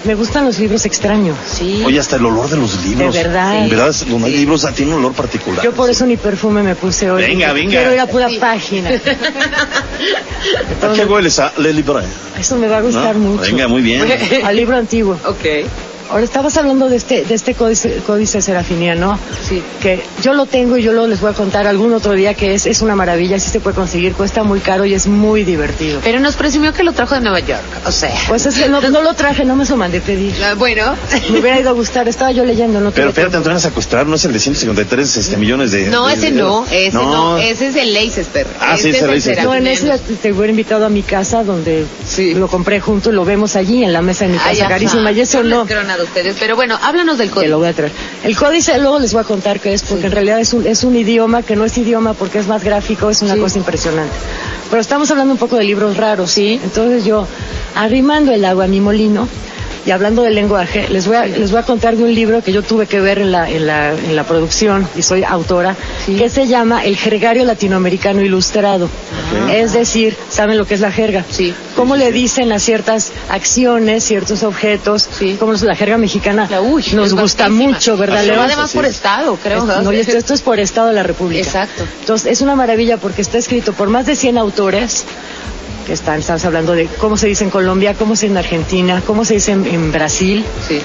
me gustan los libros extraños. Sí. Oye, hasta el olor de los libros. De verdad. En verdad, hay Sí. libros ah, tiene un olor particular. Yo por eso ni perfume me puse hoy. Venga, venga. Quiero ir a pura Sí. página. ¿A qué hueles a Le Libre? Eso me va a gustar ¿No? mucho. Venga, muy bien. Al libro antiguo. ok. Ahora estabas hablando de este, de este códice, códice serafiniano, Sí. que yo lo tengo y yo lo les voy a contar algún otro día que es, es una maravilla, sí se puede conseguir, cuesta muy caro y es muy divertido. Pero nos presumió que lo trajo de Nueva York. O sea. Pues es que no, no lo traje, no me lo mandé pedir. Ah, Bueno. Me hubiera ido a gustar, estaba yo leyendo, no Pero tuve espérate, tiempo. Antonio, a secuestrar, no es el de 153 este, millones de. No, de- ese de- no, ese no, ese es el Leicester. Ah, sí, ese el Leicester. No, en ese te hubiera invitado a mi casa donde Sí. lo compré junto y lo vemos allí en la mesa de mi casa, Ay, ajá. carísima. Y eso no, creo nada a ustedes, pero bueno, háblanos del que código. lo voy a traer. El códice luego les voy a contar qué es, porque en realidad es un, es un idioma que no es idioma porque es más gráfico, es una Sí. cosa impresionante. Pero estamos hablando un poco de libros raros, ¿sí? Entonces yo, arrimando el agua a mi molino, y hablando del lenguaje, les voy a, les voy a contar de un libro que yo tuve que ver en la, en la, en la producción, y soy autora, Sí. que se llama El Jergario Latinoamericano Ilustrado. Es decir, ¿saben lo que es la jerga? Sí. ¿Cómo le dicen a ciertas acciones, ciertos objetos? Sí. Como es la jerga mexicana La- uy, nos es gusta vastísima. mucho, ¿verdad? Va- además por es. estado, creo. es- ¿no? no, y esto, esto es por Estado de la República. Exacto. Entonces, es una maravilla porque está escrito por más de 100 autores que están, estamos hablando de cómo se dice en Colombia, cómo se dice en Argentina, cómo se dice en, en Brasil, Sí.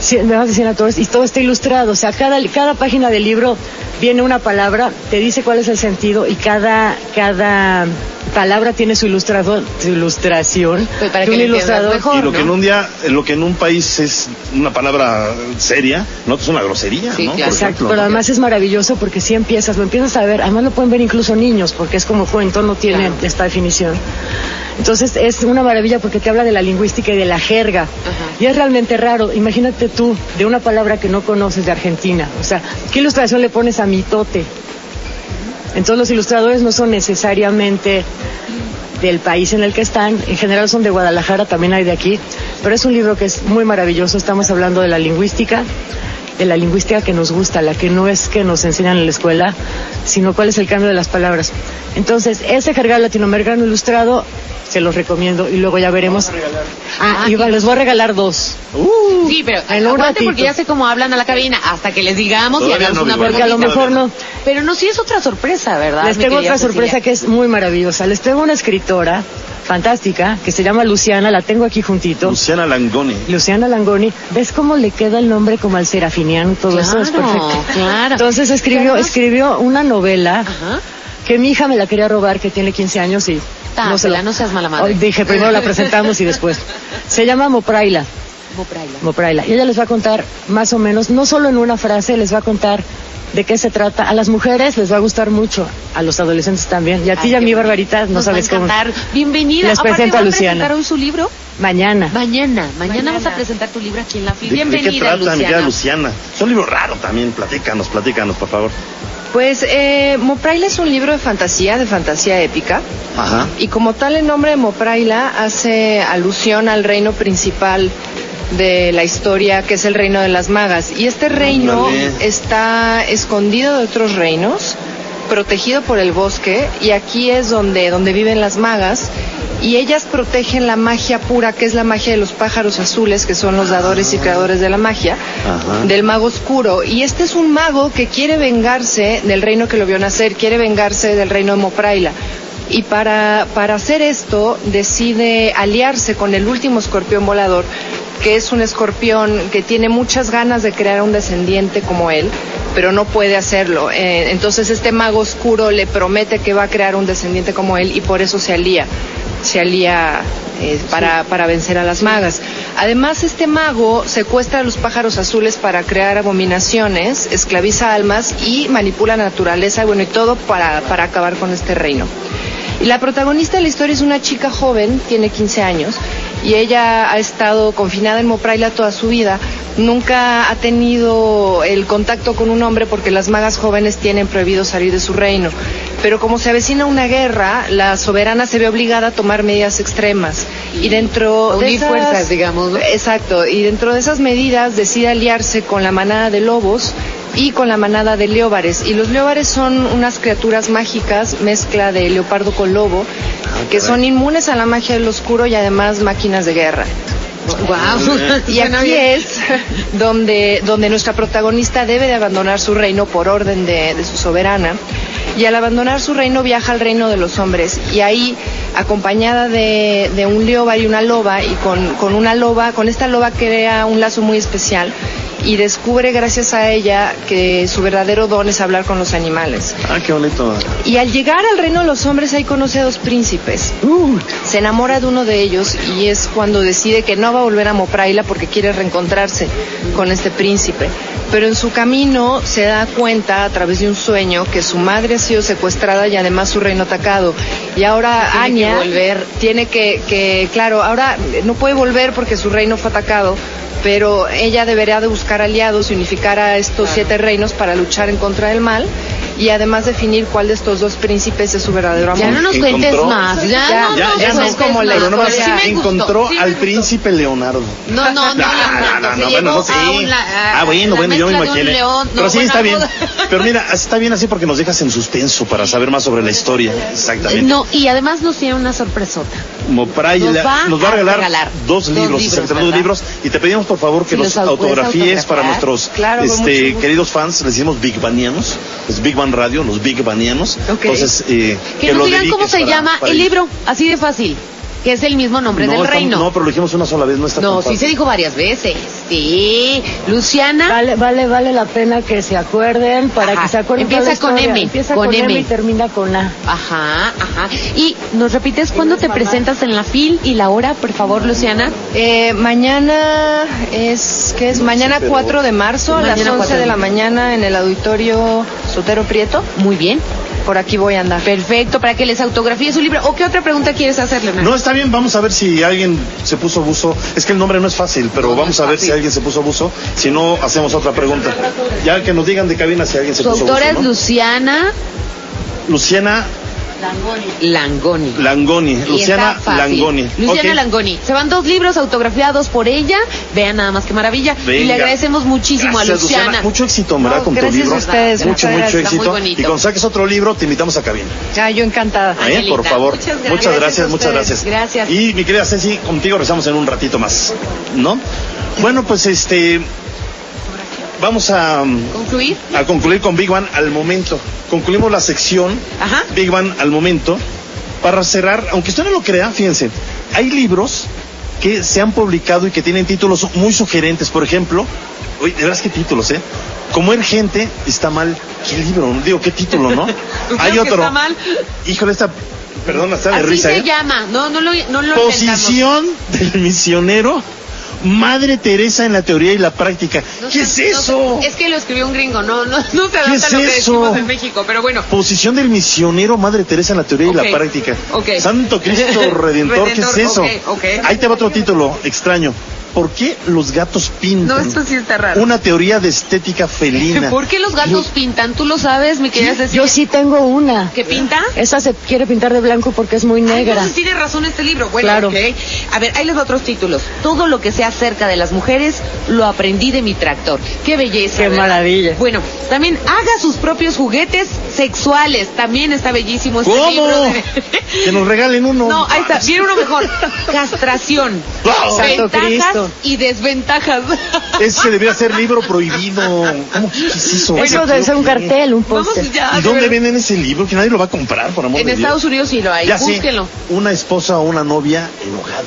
cien- más de 100 autores, y todo está ilustrado. O sea, cada, cada página del libro viene una palabra, te dice cuál es el sentido, y cada, cada palabra tiene su ilustrador, su ilustración. Pues para de que un ilustrador. mejor. Y lo que en un día, lo que en un país es una palabra seria, no es una grosería, Sí, ¿no? Claro. Exacto, ejemplo, pero ¿no? además es maravilloso porque si empiezas, lo empiezas a ver, además lo pueden ver incluso niños porque es como cuento, no tiene Claro. esta definición. Entonces es una maravilla porque te habla de la lingüística y de la jerga. Y es realmente raro. Imagínate tú de una palabra que no conoces de Argentina. O sea, ¿qué ilustración le pones a mitote? Entonces los ilustradores no son necesariamente del país en el que están, en general son de Guadalajara, también hay de aquí, pero es un libro que es muy maravilloso, estamos hablando de la lingüística, de la lingüística que nos gusta, la que no es que nos enseñan en la escuela, sino cuál es el cambio de las palabras. Entonces, ese jergal latinoamericano ilustrado, se los recomiendo y luego ya veremos. Ah, Ah, y- les voy a regalar dos. Sí, pero En un aguante ratito. porque ya sé cómo hablan a la cabina hasta que les digamos y hagamos no, una. Porque a lo mejor no. Pero no, sí es otra sorpresa, ¿verdad? Les tengo otra sorpresa que es muy maravillosa. Les tengo una escritora fantástica que se llama Luciana, la tengo aquí juntito. Luciana Langoni. Luciana Langoni, ¿ves cómo le queda el nombre como al serafiniano y todo eso? Es Claro, perfecto. claro. Entonces escribió, escribió una novela Ajá. que mi hija me la quería robar, que tiene 15 años y Dásela, se la- no seas mala madre. Dije, primero la presentamos y después. Se llama Mopraila, Mopraila. Mopraila. Y ella les va a contar más o menos, no solo en una frase, les va a contar de qué se trata. A las mujeres les va a gustar mucho, a los adolescentes también. Y a ti y a bonito. barbaridad, no Nos sabes va a cómo. Bienvenida. Les Aparte, presento a ¿va Luciana. presentar hoy su libro? Mañana. Mañana. Mañana vas a presentar tu libro aquí en la FIL. ¿De, de Bienvenida, qué trata, mi Luciana. querida Luciana? Es un libro raro también, platícanos, platícanos, por favor. Pues eh, Mopraila es un libro de fantasía, de fantasía épica. Ajá. Y como tal el nombre de Mopraila hace alusión al reino principal de la historia, que es el reino de las magas. Y este reino está escondido de otros reinos, protegido por el bosque, y aquí es donde, donde viven las magas. Y ellas protegen la magia pura, que es la magia de los pájaros azules, que son los dadores y creadores de la magia, Ajá. del mago oscuro. Y este es un mago que quiere vengarse del reino que lo vio nacer, quiere vengarse del reino de Mopraila. Y para, para hacer esto decide aliarse con el último escorpión volador que es un escorpión que tiene muchas ganas de crear un descendiente como él, pero no puede hacerlo. Eh, entonces este mago oscuro le promete que va a crear un descendiente como él y por eso se alía, se alía eh, para, para vencer a las magas. Además, este mago secuestra a los pájaros azules para crear abominaciones, esclaviza almas y manipula la naturaleza, bueno, y todo para, para acabar con este reino. Y la protagonista de la historia es una chica joven, tiene 15 años, y ella ha estado confinada en Mopraila toda su vida. Nunca ha tenido el contacto con un hombre porque las magas jóvenes tienen prohibido salir de su reino. Pero como se avecina una guerra, la soberana se ve obligada a tomar medidas extremas. Y dentro de Unir esas, fuerzas, digamos, ¿no? Exacto. Y dentro de esas medidas decide aliarse con la manada de lobos y con la manada de leobares. Y los leobares son unas criaturas mágicas, mezcla de leopardo con lobo, que son inmunes a la magia del oscuro y además máquinas de guerra. Wow. Y aquí es donde, donde nuestra protagonista debe de abandonar su reino por orden de, de su soberana. Y al abandonar su reino viaja al reino de los hombres. Y ahí, acompañada de, de un leobar y una loba, y con, con una loba, con esta loba crea un lazo muy especial. Y descubre gracias a ella que su verdadero don es hablar con los animales. Ah, qué bonito. Y al llegar al reino de los hombres ahí conoce a dos príncipes. Se enamora de uno de ellos y es cuando decide que no va a volver a Mopraila porque quiere reencontrarse con este príncipe. Pero en su camino se da cuenta a través de un sueño que su madre sido secuestrada y además su reino atacado. Y ahora Tiene que Anya volver. tiene que, que, claro, ahora no puede volver porque su reino fue atacado. Pero ella debería de buscar aliados y unificar a estos siete reinos para luchar en contra del mal y además definir cuál de estos dos príncipes es su verdadero amor. Ya no nos cuentes Encontró- más. Ya, Ya, no Ya, ya no, cuentes como la pero no más historia. Sí me gustó, encontró sí me al gustó. príncipe Leonardo. No, no, no, No, Leonardo, no, se no, llevó bueno, no, un la- Ah, bueno, bueno, yo me imaginé. león, no, Pero sí, bueno, está bien. Pero mira, está bien así porque nos dejas en suspenso para saber más sobre la historia. Exactamente. No, y además nos tiene una sorpresota. Mopraila Nos va nos va a a regalar, regalar dos dos libros, exactamente, dos libros. Y te pedimos por favor que Si los autografíes para nuestros Claro, este, queridos fans, les decimos Big Banianos, los Big Radio, los Big Banianos. Ok. Entonces, eh, Que, nos digan cómo se para- llama para el libro, así de fácil, que es el mismo nombre no, del está- reino. No, pero lo dijimos una sola vez, no está No, sí se dijo varias veces. Sí. Luciana. Vale, vale, vale la pena que se acuerden para Ajá. que se acuerden Empieza con. M, Empieza con con, M. M. y termina con A. Ajá, ajá. Y nos repites cuándo te presentas en la FIL y la hora, por favor, Luciana. Eh, mañana es, ¿qué es? Mañana 4 de marzo a las Mañana 11 4 de de la mañana en el auditorio Sotero Prieto. Muy bien. Por aquí voy a andar. Perfecto, para que les autografíe su libro. ¿O qué otra pregunta quieres hacerle? No, está bien, vamos a ver si alguien se puso buzo. Es que el nombre no es fácil, pero No, vamos es a ver fácil. si alguien se puso buzo. Si no, hacemos otra pregunta. Ya que nos digan de cabina si alguien se Su puso autora buzo. es ¿no? Luciana Luciana Langoni. Langoni. Y Luciana. Langoni. Luciana. Langoni. Se van dos libros autografiados por ella. Vean nada más qué maravilla. Y le agradecemos muchísimo Gracias, a Luciana. Mucho éxito, ¿verdad? No, con tu gracias a libro. ustedes, mucho, muchas mucho éxito. Y cuando saques otro libro, te invitamos a cabina. Ya, yo encantada. ¿eh? Angelita, Por favor. muchas gracias. Muchas gracias, muchas gracias. Gracias. Y mi querida Ceci, contigo rezamos en un ratito más. ¿No? Bueno, pues este. Vamos a, ¿Concluir? a concluir con Big Bang al momento. Concluimos la sección Ajá. Big Bang al momento. Para cerrar, aunque usted no lo crea, fíjense, hay libros que se han publicado y que tienen títulos muy sugerentes. Por ejemplo, uy, de veras qué títulos, ¿eh? Comer gente está mal. ¿Qué libro? Digo, ¿qué título, no? hay que otro. está mal. Híjole, esta. Perdón, está de Así risa, se ¿eh? llama. No, no lo, no lo Posición del misionero. Madre Teresa en la teoría y la práctica. No ¿Qué sé- es no eso? sé, es que lo escribió un gringo, no, no, no se adapta es a lo que eso? decimos en México, pero bueno. Posición del misionero, Madre Teresa en la teoría y la práctica. ok. Santo Cristo Redentor, ¿qué es eso? ok, ok. Ahí te va otro título extraño. ¿Por qué los gatos pintan? No, esto sí está raro. Una teoría de estética felina. ¿Por qué los gatos pintan? ¿Tú lo sabes, mi querida Cecilia? Yo sí tengo una. ¿Qué pinta? Esa se quiere pintar de blanco porque es muy Ay, negra. Entonces tiene razón este libro. Bueno, Claro. ok. A ver, ahí les va otros títulos. Todo lo que sea acerca de las mujeres lo aprendí de mi tractor. Qué belleza. Qué ¿verdad? maravilla. Bueno, también haga sus propios juguetes sexuales. También está bellísimo este ¿Cómo? libro. de- Que nos regalen uno. No, ahí está. Viene uno mejor. Castración. Wow. Santo Ventajas Cristo. y desventajas. Ese debería ser libro prohibido. ¿Cómo que es eso? Eso debe ser un cartel, un póster. ¿Y de dónde venden ese libro? Que nadie lo va a comprar, por amor En de Dios. Estados Unidos sí lo hay. Ya sé, Búsquenlo. una esposa o una novia enojada.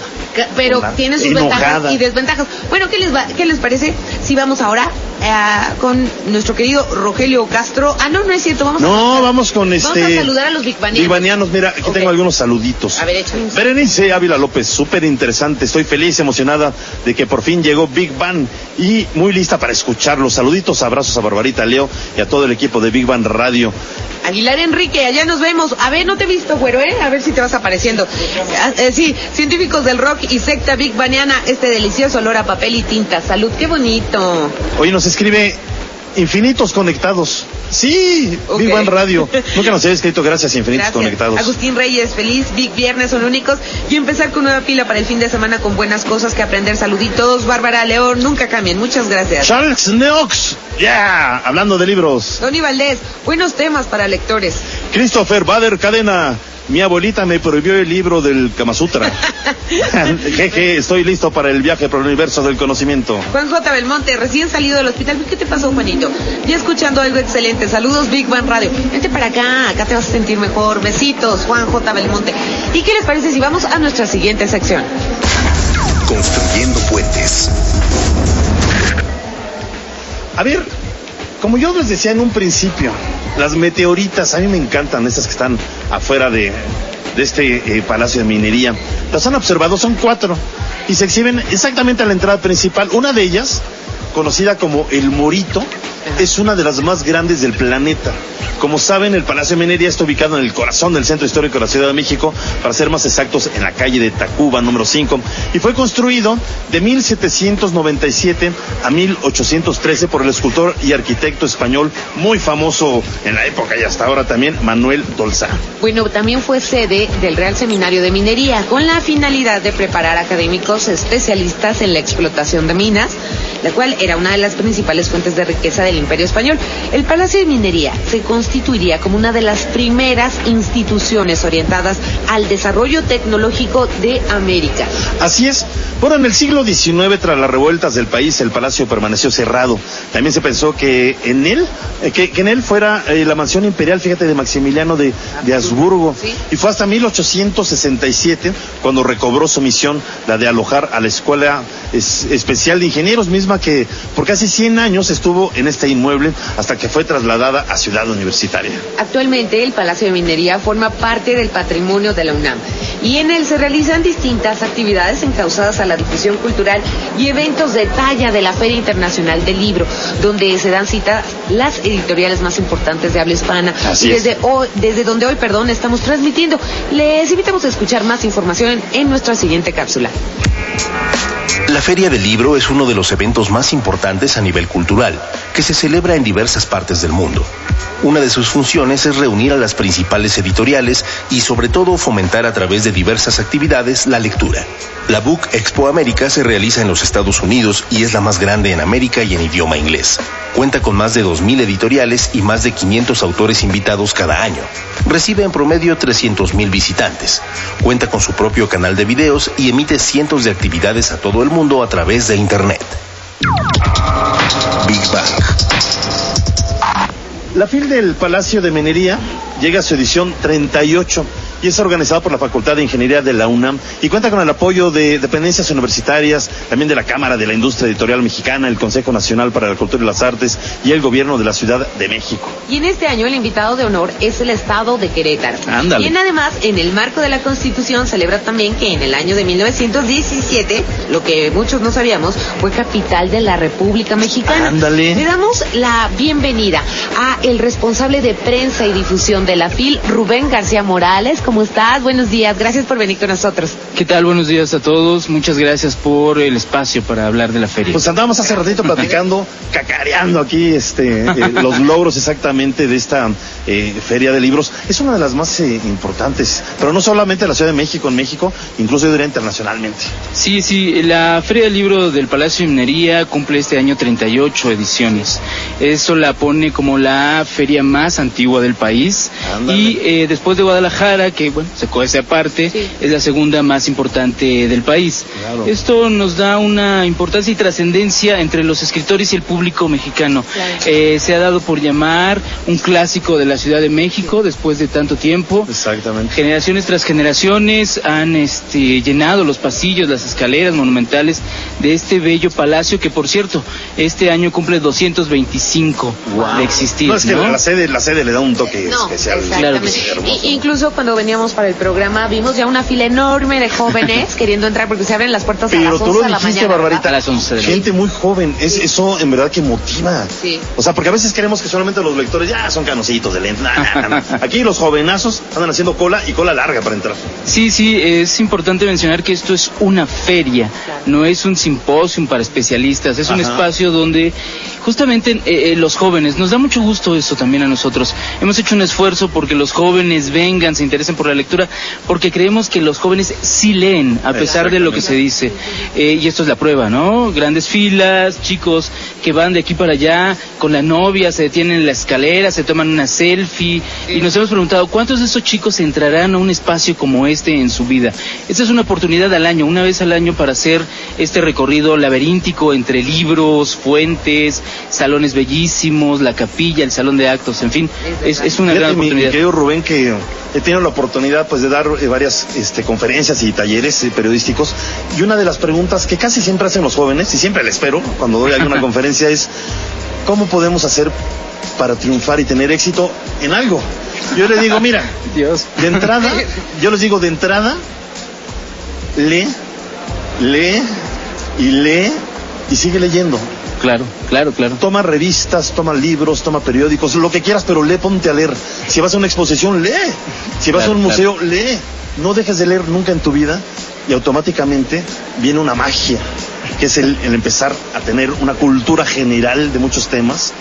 Pero tiene sus Enojada. ventajas y desventajas. Bueno, ¿qué les, va, ¿qué les parece si vamos ahora eh, con nuestro querido Rogelio Castro? Ah, no, no es cierto, vamos a No, vamos con este. Vamos a saludar a los bigbanianos. Bigbanianos, mira, aquí tengo algunos saluditos. A ver. Berenice Ávila López, súper interesante. Estoy feliz, emocionada de que por fin llegó Big Bang y muy lista para escucharlos. Saluditos, abrazos a Barbarita, Leo y a todo el equipo de Big Bang Radio. Aguilar Enrique, allá nos vemos. A ver, no te he visto, güero, ¿eh? A ver si te vas apareciendo. Ah, eh, sí, científicos del rock y secta Big Baniana, este delicioso olor a papel y tinta. Salud, qué bonito. Hoy nos escribe Infinitos Conectados. Sí, Ok. Big Bang Radio. Nunca nos había escrito gracias, Infinitos Gracias. Conectados. Agustín Reyes, feliz Big Viernes son únicos y empezar con nueva pila para el fin de semana con buenas cosas que aprender. Saluditos, Bárbara León, nunca cambien. Muchas gracias. Charles Neox, ya, hablando de libros. Tony Valdés, buenos temas para lectores. Christopher Bader Cadena, mi abuelita me prohibió el libro del Kama Sutra. Jeje, estoy listo para el viaje por el universo del conocimiento. Juan J. Belmonte, recién salido del hospital. ¿Qué te pasó, Juanito? Ya escuchando algo excelente. Saludos, Big Bang Radio. Vente para acá, acá te vas a sentir mejor. Besitos, Juan J. Belmonte. ¿Y qué les parece si vamos a nuestra siguiente sección? Construyendo puentes. A ver, como yo les decía en un principio, las meteoritas, a mí me encantan esas que están afuera de, de este eh, palacio de minería. Las han observado, son cuatro, y se exhiben exactamente a la entrada principal. Una de ellas, conocida como el Morito, es una de las más grandes del planeta. Como saben, el Palacio de Minería está ubicado en el corazón del centro histórico de la Ciudad de México, para ser más exactos, en la calle de Tacuba, número 5, y fue construido de 1797 a 1813 por el escultor y arquitecto español muy famoso en la época y hasta ahora también, Manuel Dolzá. Bueno, también fue sede del Real Seminario de Minería, con la finalidad de preparar académicos especialistas en la explotación de minas, la cual era una de las principales fuentes de riqueza del Imperio Español. El Palacio de Minería se constituiría como una de las primeras instituciones orientadas al desarrollo tecnológico de América. Así es. Bueno, en el siglo XIX, tras las revueltas del país, el palacio permaneció cerrado. También se pensó que en él, eh, que, que en él fuera eh, la mansión imperial, fíjate, de Maximiliano de, de Habsburgo. Sí. Y fue hasta 1867 cuando recobró su misión, la de alojar a la Escuela Es- Especial de Ingenieros, misma que por casi 100 años estuvo en este inmueble hasta que fue trasladada a Ciudad Universitaria. Actualmente el Palacio de Minería forma parte del patrimonio de la UNAM y en él se realizan distintas actividades encausadas a la difusión cultural y eventos de talla de la Feria Internacional del Libro, donde se dan cita las editoriales más importantes de habla hispana Así y es. desde hoy, desde donde hoy, perdón, estamos transmitiendo. Les invitamos a escuchar más información en nuestra siguiente cápsula. La Feria del Libro es uno de los eventos más importantes a nivel cultural, que se celebra en diversas partes del mundo. Una de sus funciones es reunir a las principales editoriales y sobre todo fomentar a través de diversas actividades la lectura. La Book Expo América se realiza en los Estados Unidos y es la más grande en América y en idioma inglés. Cuenta con más de 2.000 editoriales y más de 500 autores invitados cada año. Recibe en promedio 300.000 visitantes. Cuenta con su propio canal de videos y emite cientos de actividades a todo el mundo a través de Internet. Big Bang. La FIL del Palacio de Minería llega a su edición 38 y es organizada por la Facultad de Ingeniería de la UNAM y cuenta con el apoyo de dependencias universitarias, también de la Cámara de la Industria Editorial Mexicana, el Consejo Nacional para la Cultura y las Artes y el Gobierno de la Ciudad de México. Y en este año el invitado de honor es el Estado de Querétaro. Ándale. Quien además, en el marco de la Constitución, celebra también que en el año de 1917, lo que muchos no sabíamos, fue capital de la República Mexicana. Ándale. Le damos la bienvenida a el responsable de prensa y difusión de la FIL, Rubén García Morales. ¿Cómo estás? Buenos días. Gracias por venir con nosotros. ¿Qué tal? Buenos días a todos. Muchas gracias por el espacio para hablar de la feria. Pues andábamos hace ratito platicando, cacareando aquí este, eh, los logros exactamente de esta eh, feria de libros. Es una de las más eh, importantes, pero no solamente en la Ciudad de México, en México, incluso yo diría internacionalmente. Sí, sí, la Feria del Libro del Palacio de Minería cumple este año 38 ediciones. Eso la pone como la feria más antigua del país. Ándale. Y eh, después de Guadalajara, que bueno, se cuece aparte, es la segunda más importante del país. Esto nos da una importancia y trascendencia entre los escritores y el público mexicano. Eh, se ha dado por llamar un clásico de la Ciudad de México después de tanto tiempo. Exactamente. Generaciones tras generaciones han este, llenado los pasillos, las escaleras monumentales de este bello palacio que, por cierto, este año cumple 225 de existir. No, es que ¿no? la sede, la sede le da un toque No, especial. I- incluso cuando veníamos para el programa vimos ya una fila enorme de jóvenes queriendo entrar porque se abren las puertas a Pero las tú 11 lo de la dijiste, mañana. Barbarita. ¿verdad? Gente muy joven. Es, eso en verdad que motiva. Sí. O sea, porque a veces creemos que solamente los lectores ya son canositos de lente. Nah, nah, nah. Aquí los jovenazos andan haciendo cola y cola larga para entrar. Sí, sí, es importante mencionar que esto es una feria, no es un simposio para especialistas, es un espacio donde justamente eh, eh, los jóvenes, nos da mucho gusto eso también a nosotros. Hemos hecho un esfuerzo porque los jóvenes vengan, se interesen por la lectura, porque creemos que los jóvenes sí leen, a pesar de lo que se dice. Eh, y esto es la prueba, ¿no? Grandes filas, chicos que van de aquí para allá con la novia, se detienen en la escalera, se toman una selfie y nos hemos preguntado cuántos de esos chicos entrarán a un espacio como este en su vida. Esta es una oportunidad al año, una vez al año para hacer este recorrido laberíntico entre libros, fuentes, salones bellísimos, la capilla, el salón de actos, en fin, es, es una Fíjate, gran mi- Mi, oportunidad. querido Rubén, que he tenido la oportunidad pues de dar eh, varias este, conferencias y talleres eh, periodísticos y una de las preguntas que casi siempre hacen los jóvenes y siempre la espero cuando doy alguna conferencia es ¿cómo podemos hacer para triunfar y tener éxito en algo? Yo les digo, mira, Dios. de entrada, yo les digo de entrada, lee, lee y lee y sigue leyendo. Claro, claro, claro. Toma revistas, toma libros, toma periódicos, lo que quieras, pero lee, ponte a leer. Si vas a una exposición, lee. Si vas Claro, a un museo, claro. lee. No dejes de leer nunca en tu vida y automáticamente viene una magia, que es el, el empezar a tener una cultura general de muchos temas,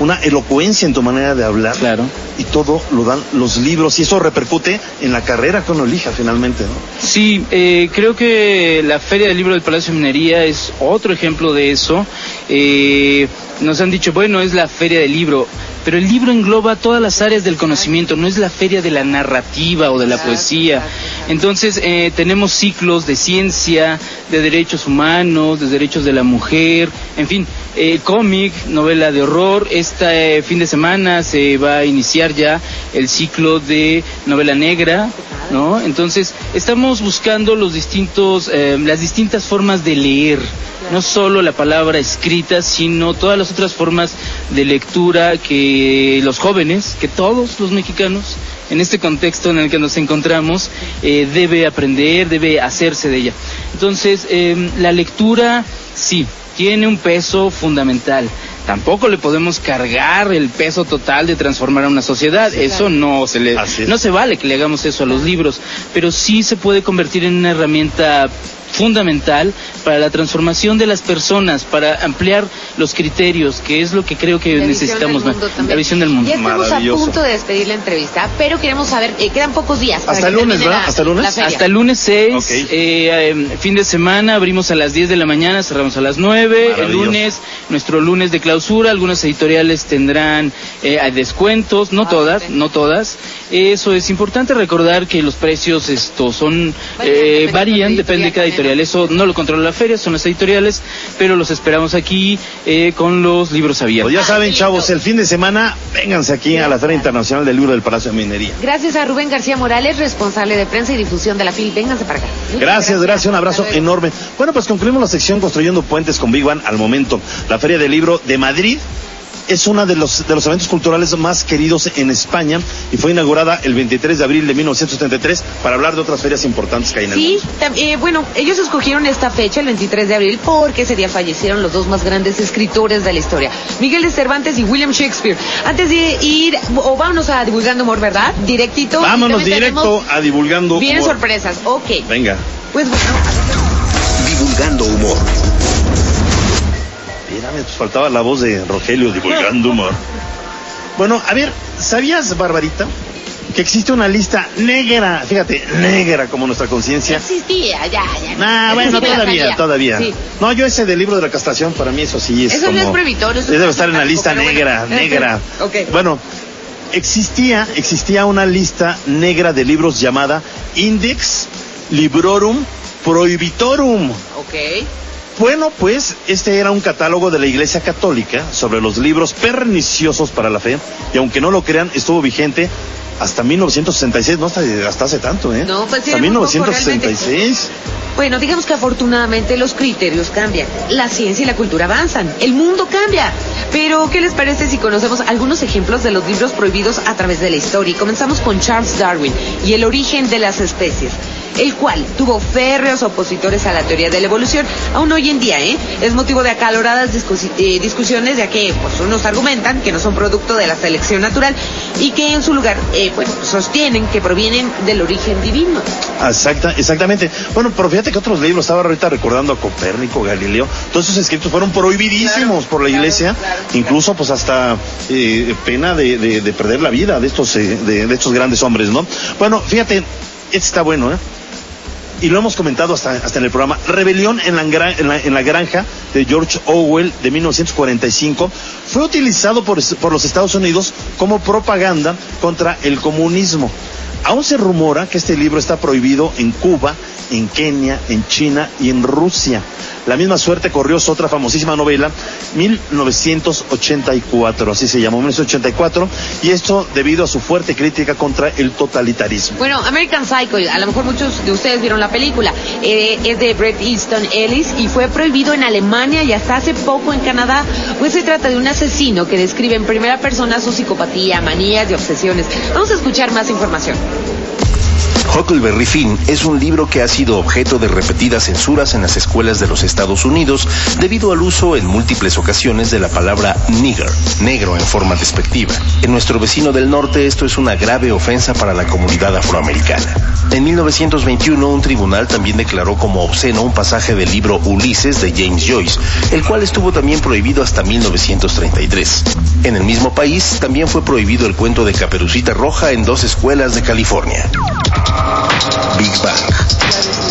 una elocuencia en tu manera de hablar. Claro. Y todo lo dan los libros y eso repercute en la carrera que uno elija finalmente, ¿no? Sí, eh, creo que la Feria del Libro del Palacio de Minería es otro ejemplo de eso. Eh, nos han dicho, bueno, es la Feria del Libro, pero el libro engloba todas las áreas del conocimiento, no es la Feria de la narrativa o de la poesía. Entonces, eh, tenemos ciclos de ciencia, de derechos humanos, de derechos de la mujer, en fin, eh, cómic, novela de horror. Este fin de semana se va a iniciar ya el ciclo de novela negra, ¿no? Entonces, estamos buscando los distintos, eh, las distintas formas de leer, no solo la palabra escrita, sino todas las otras formas de lectura que los jóvenes, que todos los mexicanos, en este contexto en el que nos encontramos, eh, debe aprender, debe hacerse de ella. Entonces, eh, la lectura, sí, tiene un peso fundamental. Tampoco le podemos cargar el peso total de transformar a una sociedad. Eso no se le, no se vale que le hagamos eso a los libros, pero sí se puede convertir en una herramienta fundamental para la transformación de las personas, para ampliar los criterios, que es lo que creo que La necesitamos más. La visión del mundo. Ya estamos a punto de despedir la entrevista, pero queremos saber, eh, quedan pocos días. para Hasta que lunes, ¿verdad? la- Hasta el lunes. feria. Hasta el lunes 6, eh, eh, fin de semana, abrimos a las 10 de la mañana, cerramos a las 9. El lunes, nuestro lunes de clausura, algunas editoriales tendrán eh, descuentos, no todas, no todas. Eso es importante recordar que los precios estos son eh, varían, depende de cada editorial. Eso no lo controla la feria, son las editoriales, pero los esperamos aquí eh, con los libros abiertos. Pues ya saben, chavos, el fin de semana, vénganse aquí a la Feria Internacional del Libro del Palacio de Minería. Gracias a Rubén García Morales, responsable de prensa y difusión de la FIL. Vénganse para acá. Gracias, gracias, un abrazo enorme. Bueno, pues concluimos la sección Construyendo Puentes con Big One al momento. La Feria del Libro de Madrid es uno de los, de los eventos culturales más queridos en España y fue inaugurada el 23 de abril de 1973 para hablar de otras ferias importantes que hay en el Sí, mundo. tam- eh, bueno, ellos escogieron esta fecha, el 23 de abril, porque ese día fallecieron los dos más grandes escritores de la historia, Miguel de Cervantes y William Shakespeare. Antes de ir, o vámonos a Divulgando Humor, ¿verdad? Directito. Vámonos directo tenemos a divulgando. Vienen humor. sorpresas, ok. Venga. Pues bueno, Divulgando humor. Espérame, pues faltaba la voz de Rogelio divulgando humor. Bueno, a ver, ¿sabías, Barbarita, que existe una lista negra, fíjate, negra como nuestra conciencia? existía, ya, ya. Ah, bueno, sí todavía, todavía. Sí. No, yo ese del libro de la castración, para mí eso sí es Eso no es prohibitorio, eso Debe es estar en la lista negra, bueno. negra. Ok. Bueno, existía, existía una lista negra de libros llamada Index Librorum Prohibitorum. Ok. Bueno, pues este era un catálogo de la Iglesia Católica sobre los libros perniciosos para la fe y aunque no lo crean, estuvo vigente hasta 1966, no hasta, hasta hace tanto, ¿eh? No, pues sí, hasta muy poco, 1966. Bueno, digamos que afortunadamente los criterios cambian, la ciencia y la cultura avanzan, el mundo cambia. Pero, ¿qué les parece si conocemos algunos ejemplos de los libros prohibidos a través de la historia? Y comenzamos con Charles Darwin y el origen de las especies el cual tuvo férreos opositores a la teoría de la evolución, aún hoy en día, ¿eh? Es motivo de acaloradas eh, discusiones, ya que pues, unos argumentan que no son producto de la selección natural y que en su lugar, eh, pues, sostienen que provienen del origen divino. Exacta, exactamente. Bueno, pero fíjate que otros libros, estaba ahorita recordando a Copérnico, Galileo, todos esos escritos fueron prohibidísimos por la iglesia, incluso pues hasta eh, pena de, de- de perder la vida de estos, eh, de, de estos grandes hombres, ¿no? Bueno, fíjate, este está bueno, ¿eh? Y lo hemos comentado hasta, hasta en el programa. Rebelión en la, en la- en la granja de George Orwell de 1945 fue utilizado por, por los Estados Unidos como propaganda contra el comunismo. Aún se rumora que este libro está prohibido en Cuba, en Kenia, en China y en Rusia. La misma suerte corrió su otra famosísima novela, 1984, así se llamó, 1984, y esto debido a su fuerte crítica contra el totalitarismo. Bueno, American Psycho, a lo mejor muchos de ustedes vieron la película, eh, es de Bret Easton Ellis y fue prohibido en Alemania y hasta hace poco en Canadá. Pues se trata de un asesino que describe en primera persona su psicopatía, manías y obsesiones. Vamos a escuchar más información. Huckleberry Finn es un libro que ha sido objeto de repetidas censuras en las escuelas de los Estados Unidos debido al uso en múltiples ocasiones de la palabra nigger, negro en forma despectiva. En nuestro vecino del norte esto es una grave ofensa para la comunidad afroamericana. En 1921 un tribunal también declaró como obsceno un pasaje del libro Ulises de James Joyce, el cual estuvo también prohibido hasta 1933. En el mismo país también fue prohibido el cuento de Caperucita Roja en dos escuelas de California. Big Bang.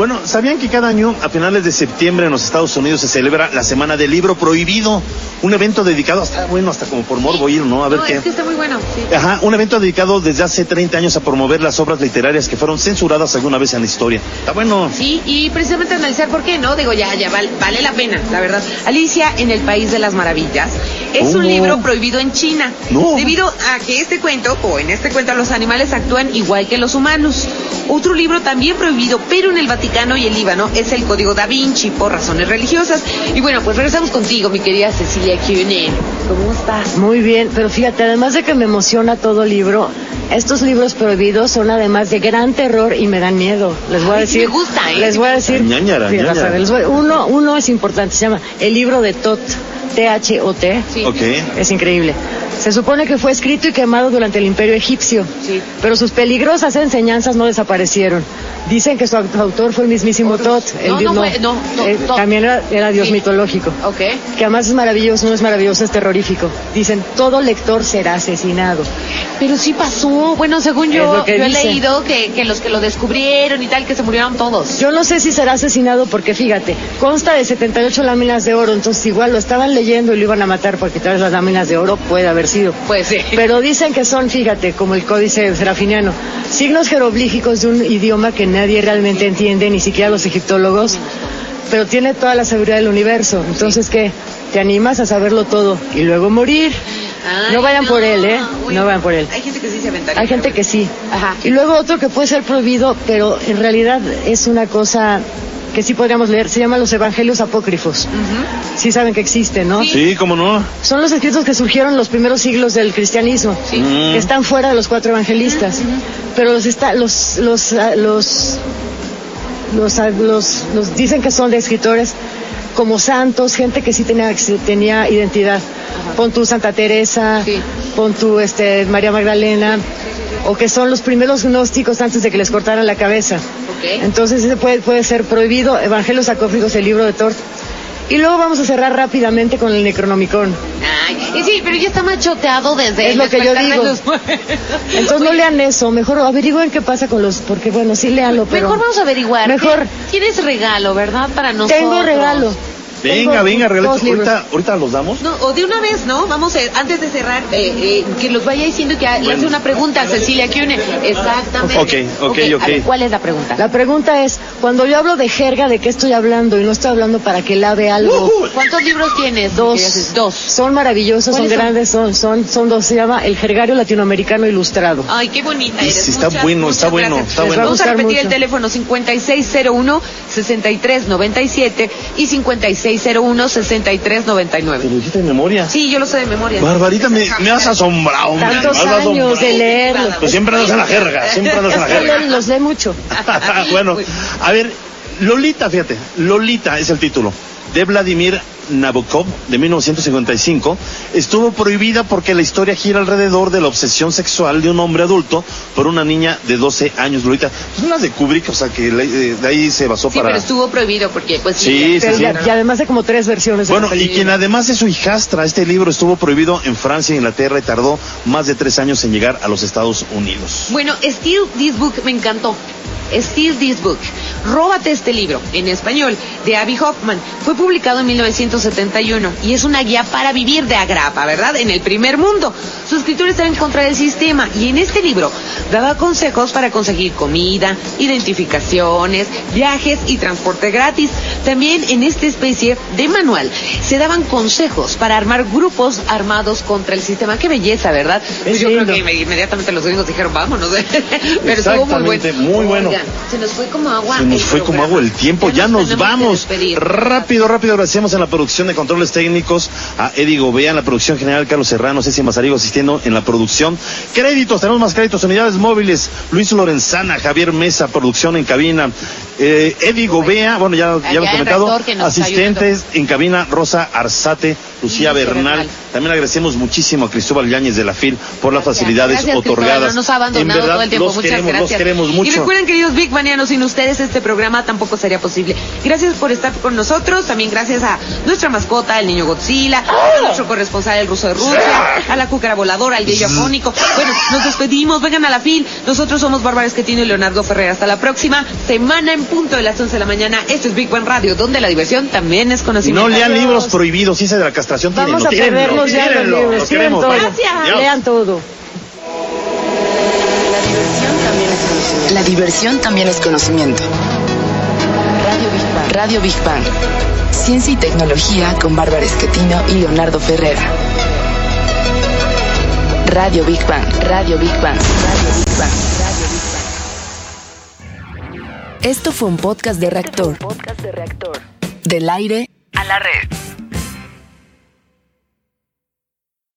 Bueno, ¿sabían que cada año a finales de septiembre en los Estados Unidos se celebra la Semana del Libro Prohibido? Un evento dedicado hasta, bueno, hasta como por morbo ir, ¿no? A ver no, qué. es que está muy bueno. sí. Ajá, un evento dedicado desde hace 30 años a promover las obras literarias que fueron censuradas alguna vez en la historia. Está bueno. Sí, y precisamente analizar por qué, ¿no? Digo, ya, ya val- vale la pena, la verdad. Alicia en el País de las Maravillas es un ¿Cómo? libro prohibido en China. No. Debido a que este cuento, o en este cuento, los animales actúan igual que los humanos. Otro libro también prohibido, pero en el Vaticano y el Líbano, es el Código da Vinci por razones religiosas. Y bueno, pues regresamos contigo, mi querida Cecilia Cunen. ¿Cómo estás? Muy bien, pero fíjate, además de que me emociona todo libro, estos libros prohibidos son además de gran terror y me dan miedo. Les voy a Ay, decir. me gusta, ¿eh? Les voy a decir. Ñañara, Sí, ñañara. voy- uno, uno es importante, se llama El libro de Tot, T-H-O-T. Sí. Ok. Es increíble. Se supone que fue escrito y quemado durante el Imperio Egipcio, Sí. pero sus peligrosas enseñanzas no desaparecieron. Dicen que su aut- autor fue el mismísimo Tot. el No, dios- no fue- no, no, eh, Tot. También era, era dios Sí. mitológico. Ok. Que además es maravilloso, no es maravilloso, es terrorífico. Dicen, todo lector será asesinado. Pero sí pasó. Bueno, según yo, yo he leído que, que los que lo descubrieron y tal, que se murieron todos. Yo no sé si será asesinado porque fíjate, consta de 78 láminas de oro, entonces igual lo estaban leyendo y lo iban a matar por quitarles las láminas de oro, puede haber sido. Pues sí. Pero dicen que son, fíjate, como el códice serafiniano, signos jeroglíficos de un idioma que nadie realmente entiende, ni siquiera los egiptólogos, pero tiene toda la sabiduría del universo. Entonces, ¿qué? Te animas a saberlo todo y luego morir. Ay, no vayan por él, ¿eh? Uy, No vayan por él. Hay gente que sí se aventaría. Hay gente que sí. Ajá. Y luego otro que puede ser prohibido, pero en realidad es una cosa que sí podríamos leer, se llama los evangelios apócrifos. Sí saben que existen, ¿no? Sí, cómo no. Son los escritos que surgieron en los primeros siglos del cristianismo, Mm. que están fuera de los cuatro evangelistas. Pero los, está, los, los, ah, los, los, ah, los- los dicen que son de escritores como santos, gente que sí tenía, que sí tenía identidad. Pon tu Santa Teresa, Sí. pon tu este, María Magdalena, o que son los primeros gnósticos antes de que les cortaran la cabeza. Entonces ese puede, puede ser prohibido. Evangelios acófricos, el libro de Tort. Y luego vamos a cerrar rápidamente con el Necronomicon. Ay, y sí, pero ya está machoteado desde Es lo que yo digo. los. Entonces no lean eso, mejor averigüen qué pasa con los, porque bueno, sí leanlo, pero... Mejor vamos a averiguar. Mejor. Tienes regalo, ¿verdad? Para nosotros. Tengo regalo. Venga, Tengo venga, libros. Ahorita, ahorita los damos. No, o de una vez, ¿no? Vamos, a, antes de cerrar, eh, eh, que los vaya diciendo que le hace una pregunta a Cecilia Kiune. Exactamente. Ok, ok, ok. ver, ¿cuál es la pregunta? La pregunta es, cuando yo hablo de jerga, ¿de qué estoy hablando? Y no estoy hablando para que lave algo. ¿Cuántos libros tienes? Dos. Dos. Son maravillosos, son grandes, son, son, son dos. Se llama El Jergario Latinoamericano Ilustrado. Ay, qué bonita eres. Sí, está Muchas, bueno, muchas está bueno, está bueno. Vamos a repetir el teléfono 5601-6397 y 5601-6399. Te lo dijiste de memoria. Sí, yo lo sé de memoria. Barbarita, me, me has asombrado. hombre, Tantos has años asombrado. de leerlos. Pues siempre andas en la jerga, siempre andas en la jerga. los lee mucho. bueno, a ver, Lolita, fíjate, Lolita es el título, de Vladimir Nabokov, de 1955, estuvo prohibida porque la historia gira alrededor de la obsesión sexual de un hombre adulto por una niña de 12 años, Lolita. Es una de Kubrick, o sea, que le- eh, de ahí se basó Sí, para... pero estuvo prohibido porque, pues Sí, sí, sí. y además de como tres versiones. Bueno, y quien además es su hijastra, este libro estuvo prohibido en Francia Inglaterra y tardó más de tres años en llegar a los Estados Unidos. Bueno, Steal This Book me encantó. Steal This Book. Róbate este libro, en español, de Abby Hoffman. Fue publicado en 1971 y es una guía para vivir de agrapa, ¿verdad? En el primer mundo. Su escritor está en contra del sistema y en este libro daba consejos para conseguir comida, identificaciones, viajes y transporte gratis. También en esta especie de manual se daban consejos para armar grupos armados contra el sistema. Qué belleza, ¿verdad? Pues yo creo que inme- inmediatamente los gringos dijeron, vámonos. Pero estuvo muy bueno. Exactamente, muy bueno. Oigan, se nos fue como agua. Se nos fue como agua el tiempo, ya, nos que vamos. Rápido, rápido, agradecemos en la producción de controles técnicos a Eddie Gobea, en la producción general Carlos Serrano, Ceci Mazarigo asistiendo en la producción. Créditos, tenemos más créditos, unidades móviles, Luis Lorenzana, Javier Mesa, producción en cabina. Eh, Eddie Gobea, bueno, ya, ya lo he comentado, asistentes en cabina, Rosa Arzate, Lucía Bernal. También agradecemos muchísimo a Cristóbal Yáñez de la FIL por las facilidades Gracias, otorgadas. No nos ha abandonado en verdad, todo el tiempo. los Muchas queremos, gracias. los queremos mucho. Y recuerden, queridos Big Banianos, sin ustedes este programa tampoco sería posible. Gracias por estar con nosotros. También gracias a nuestra mascota, el niño Godzilla, a nuestro corresponsal, el ruso de Rusia, a la cúcara voladora, el gay afónico. Bueno, nos despedimos. Vengan a la FIL. Nosotros somos Bárbara Esquetino y Leonardo Ferrer. Hasta la próxima semana en punto de las 11 de la mañana. Esto es Big Bang Radio, donde la diversión también es conocimiento. no lean libros prohibidos, y ese de la Vamos tírenlo, a tírenlo, perdernos ya los tírenlo, libros. los queremos. Gracias. Lean todo. La diversión también es conocimiento. Radio Big Bang. Radio Big Bang. Ciencia y tecnología con Bárbara Esquetino y Leonardo Ferrera. Radio Big Bang. Radio Big Bang. Radio Big Bang. Esto fue un podcast de reactor. Del aire A la red.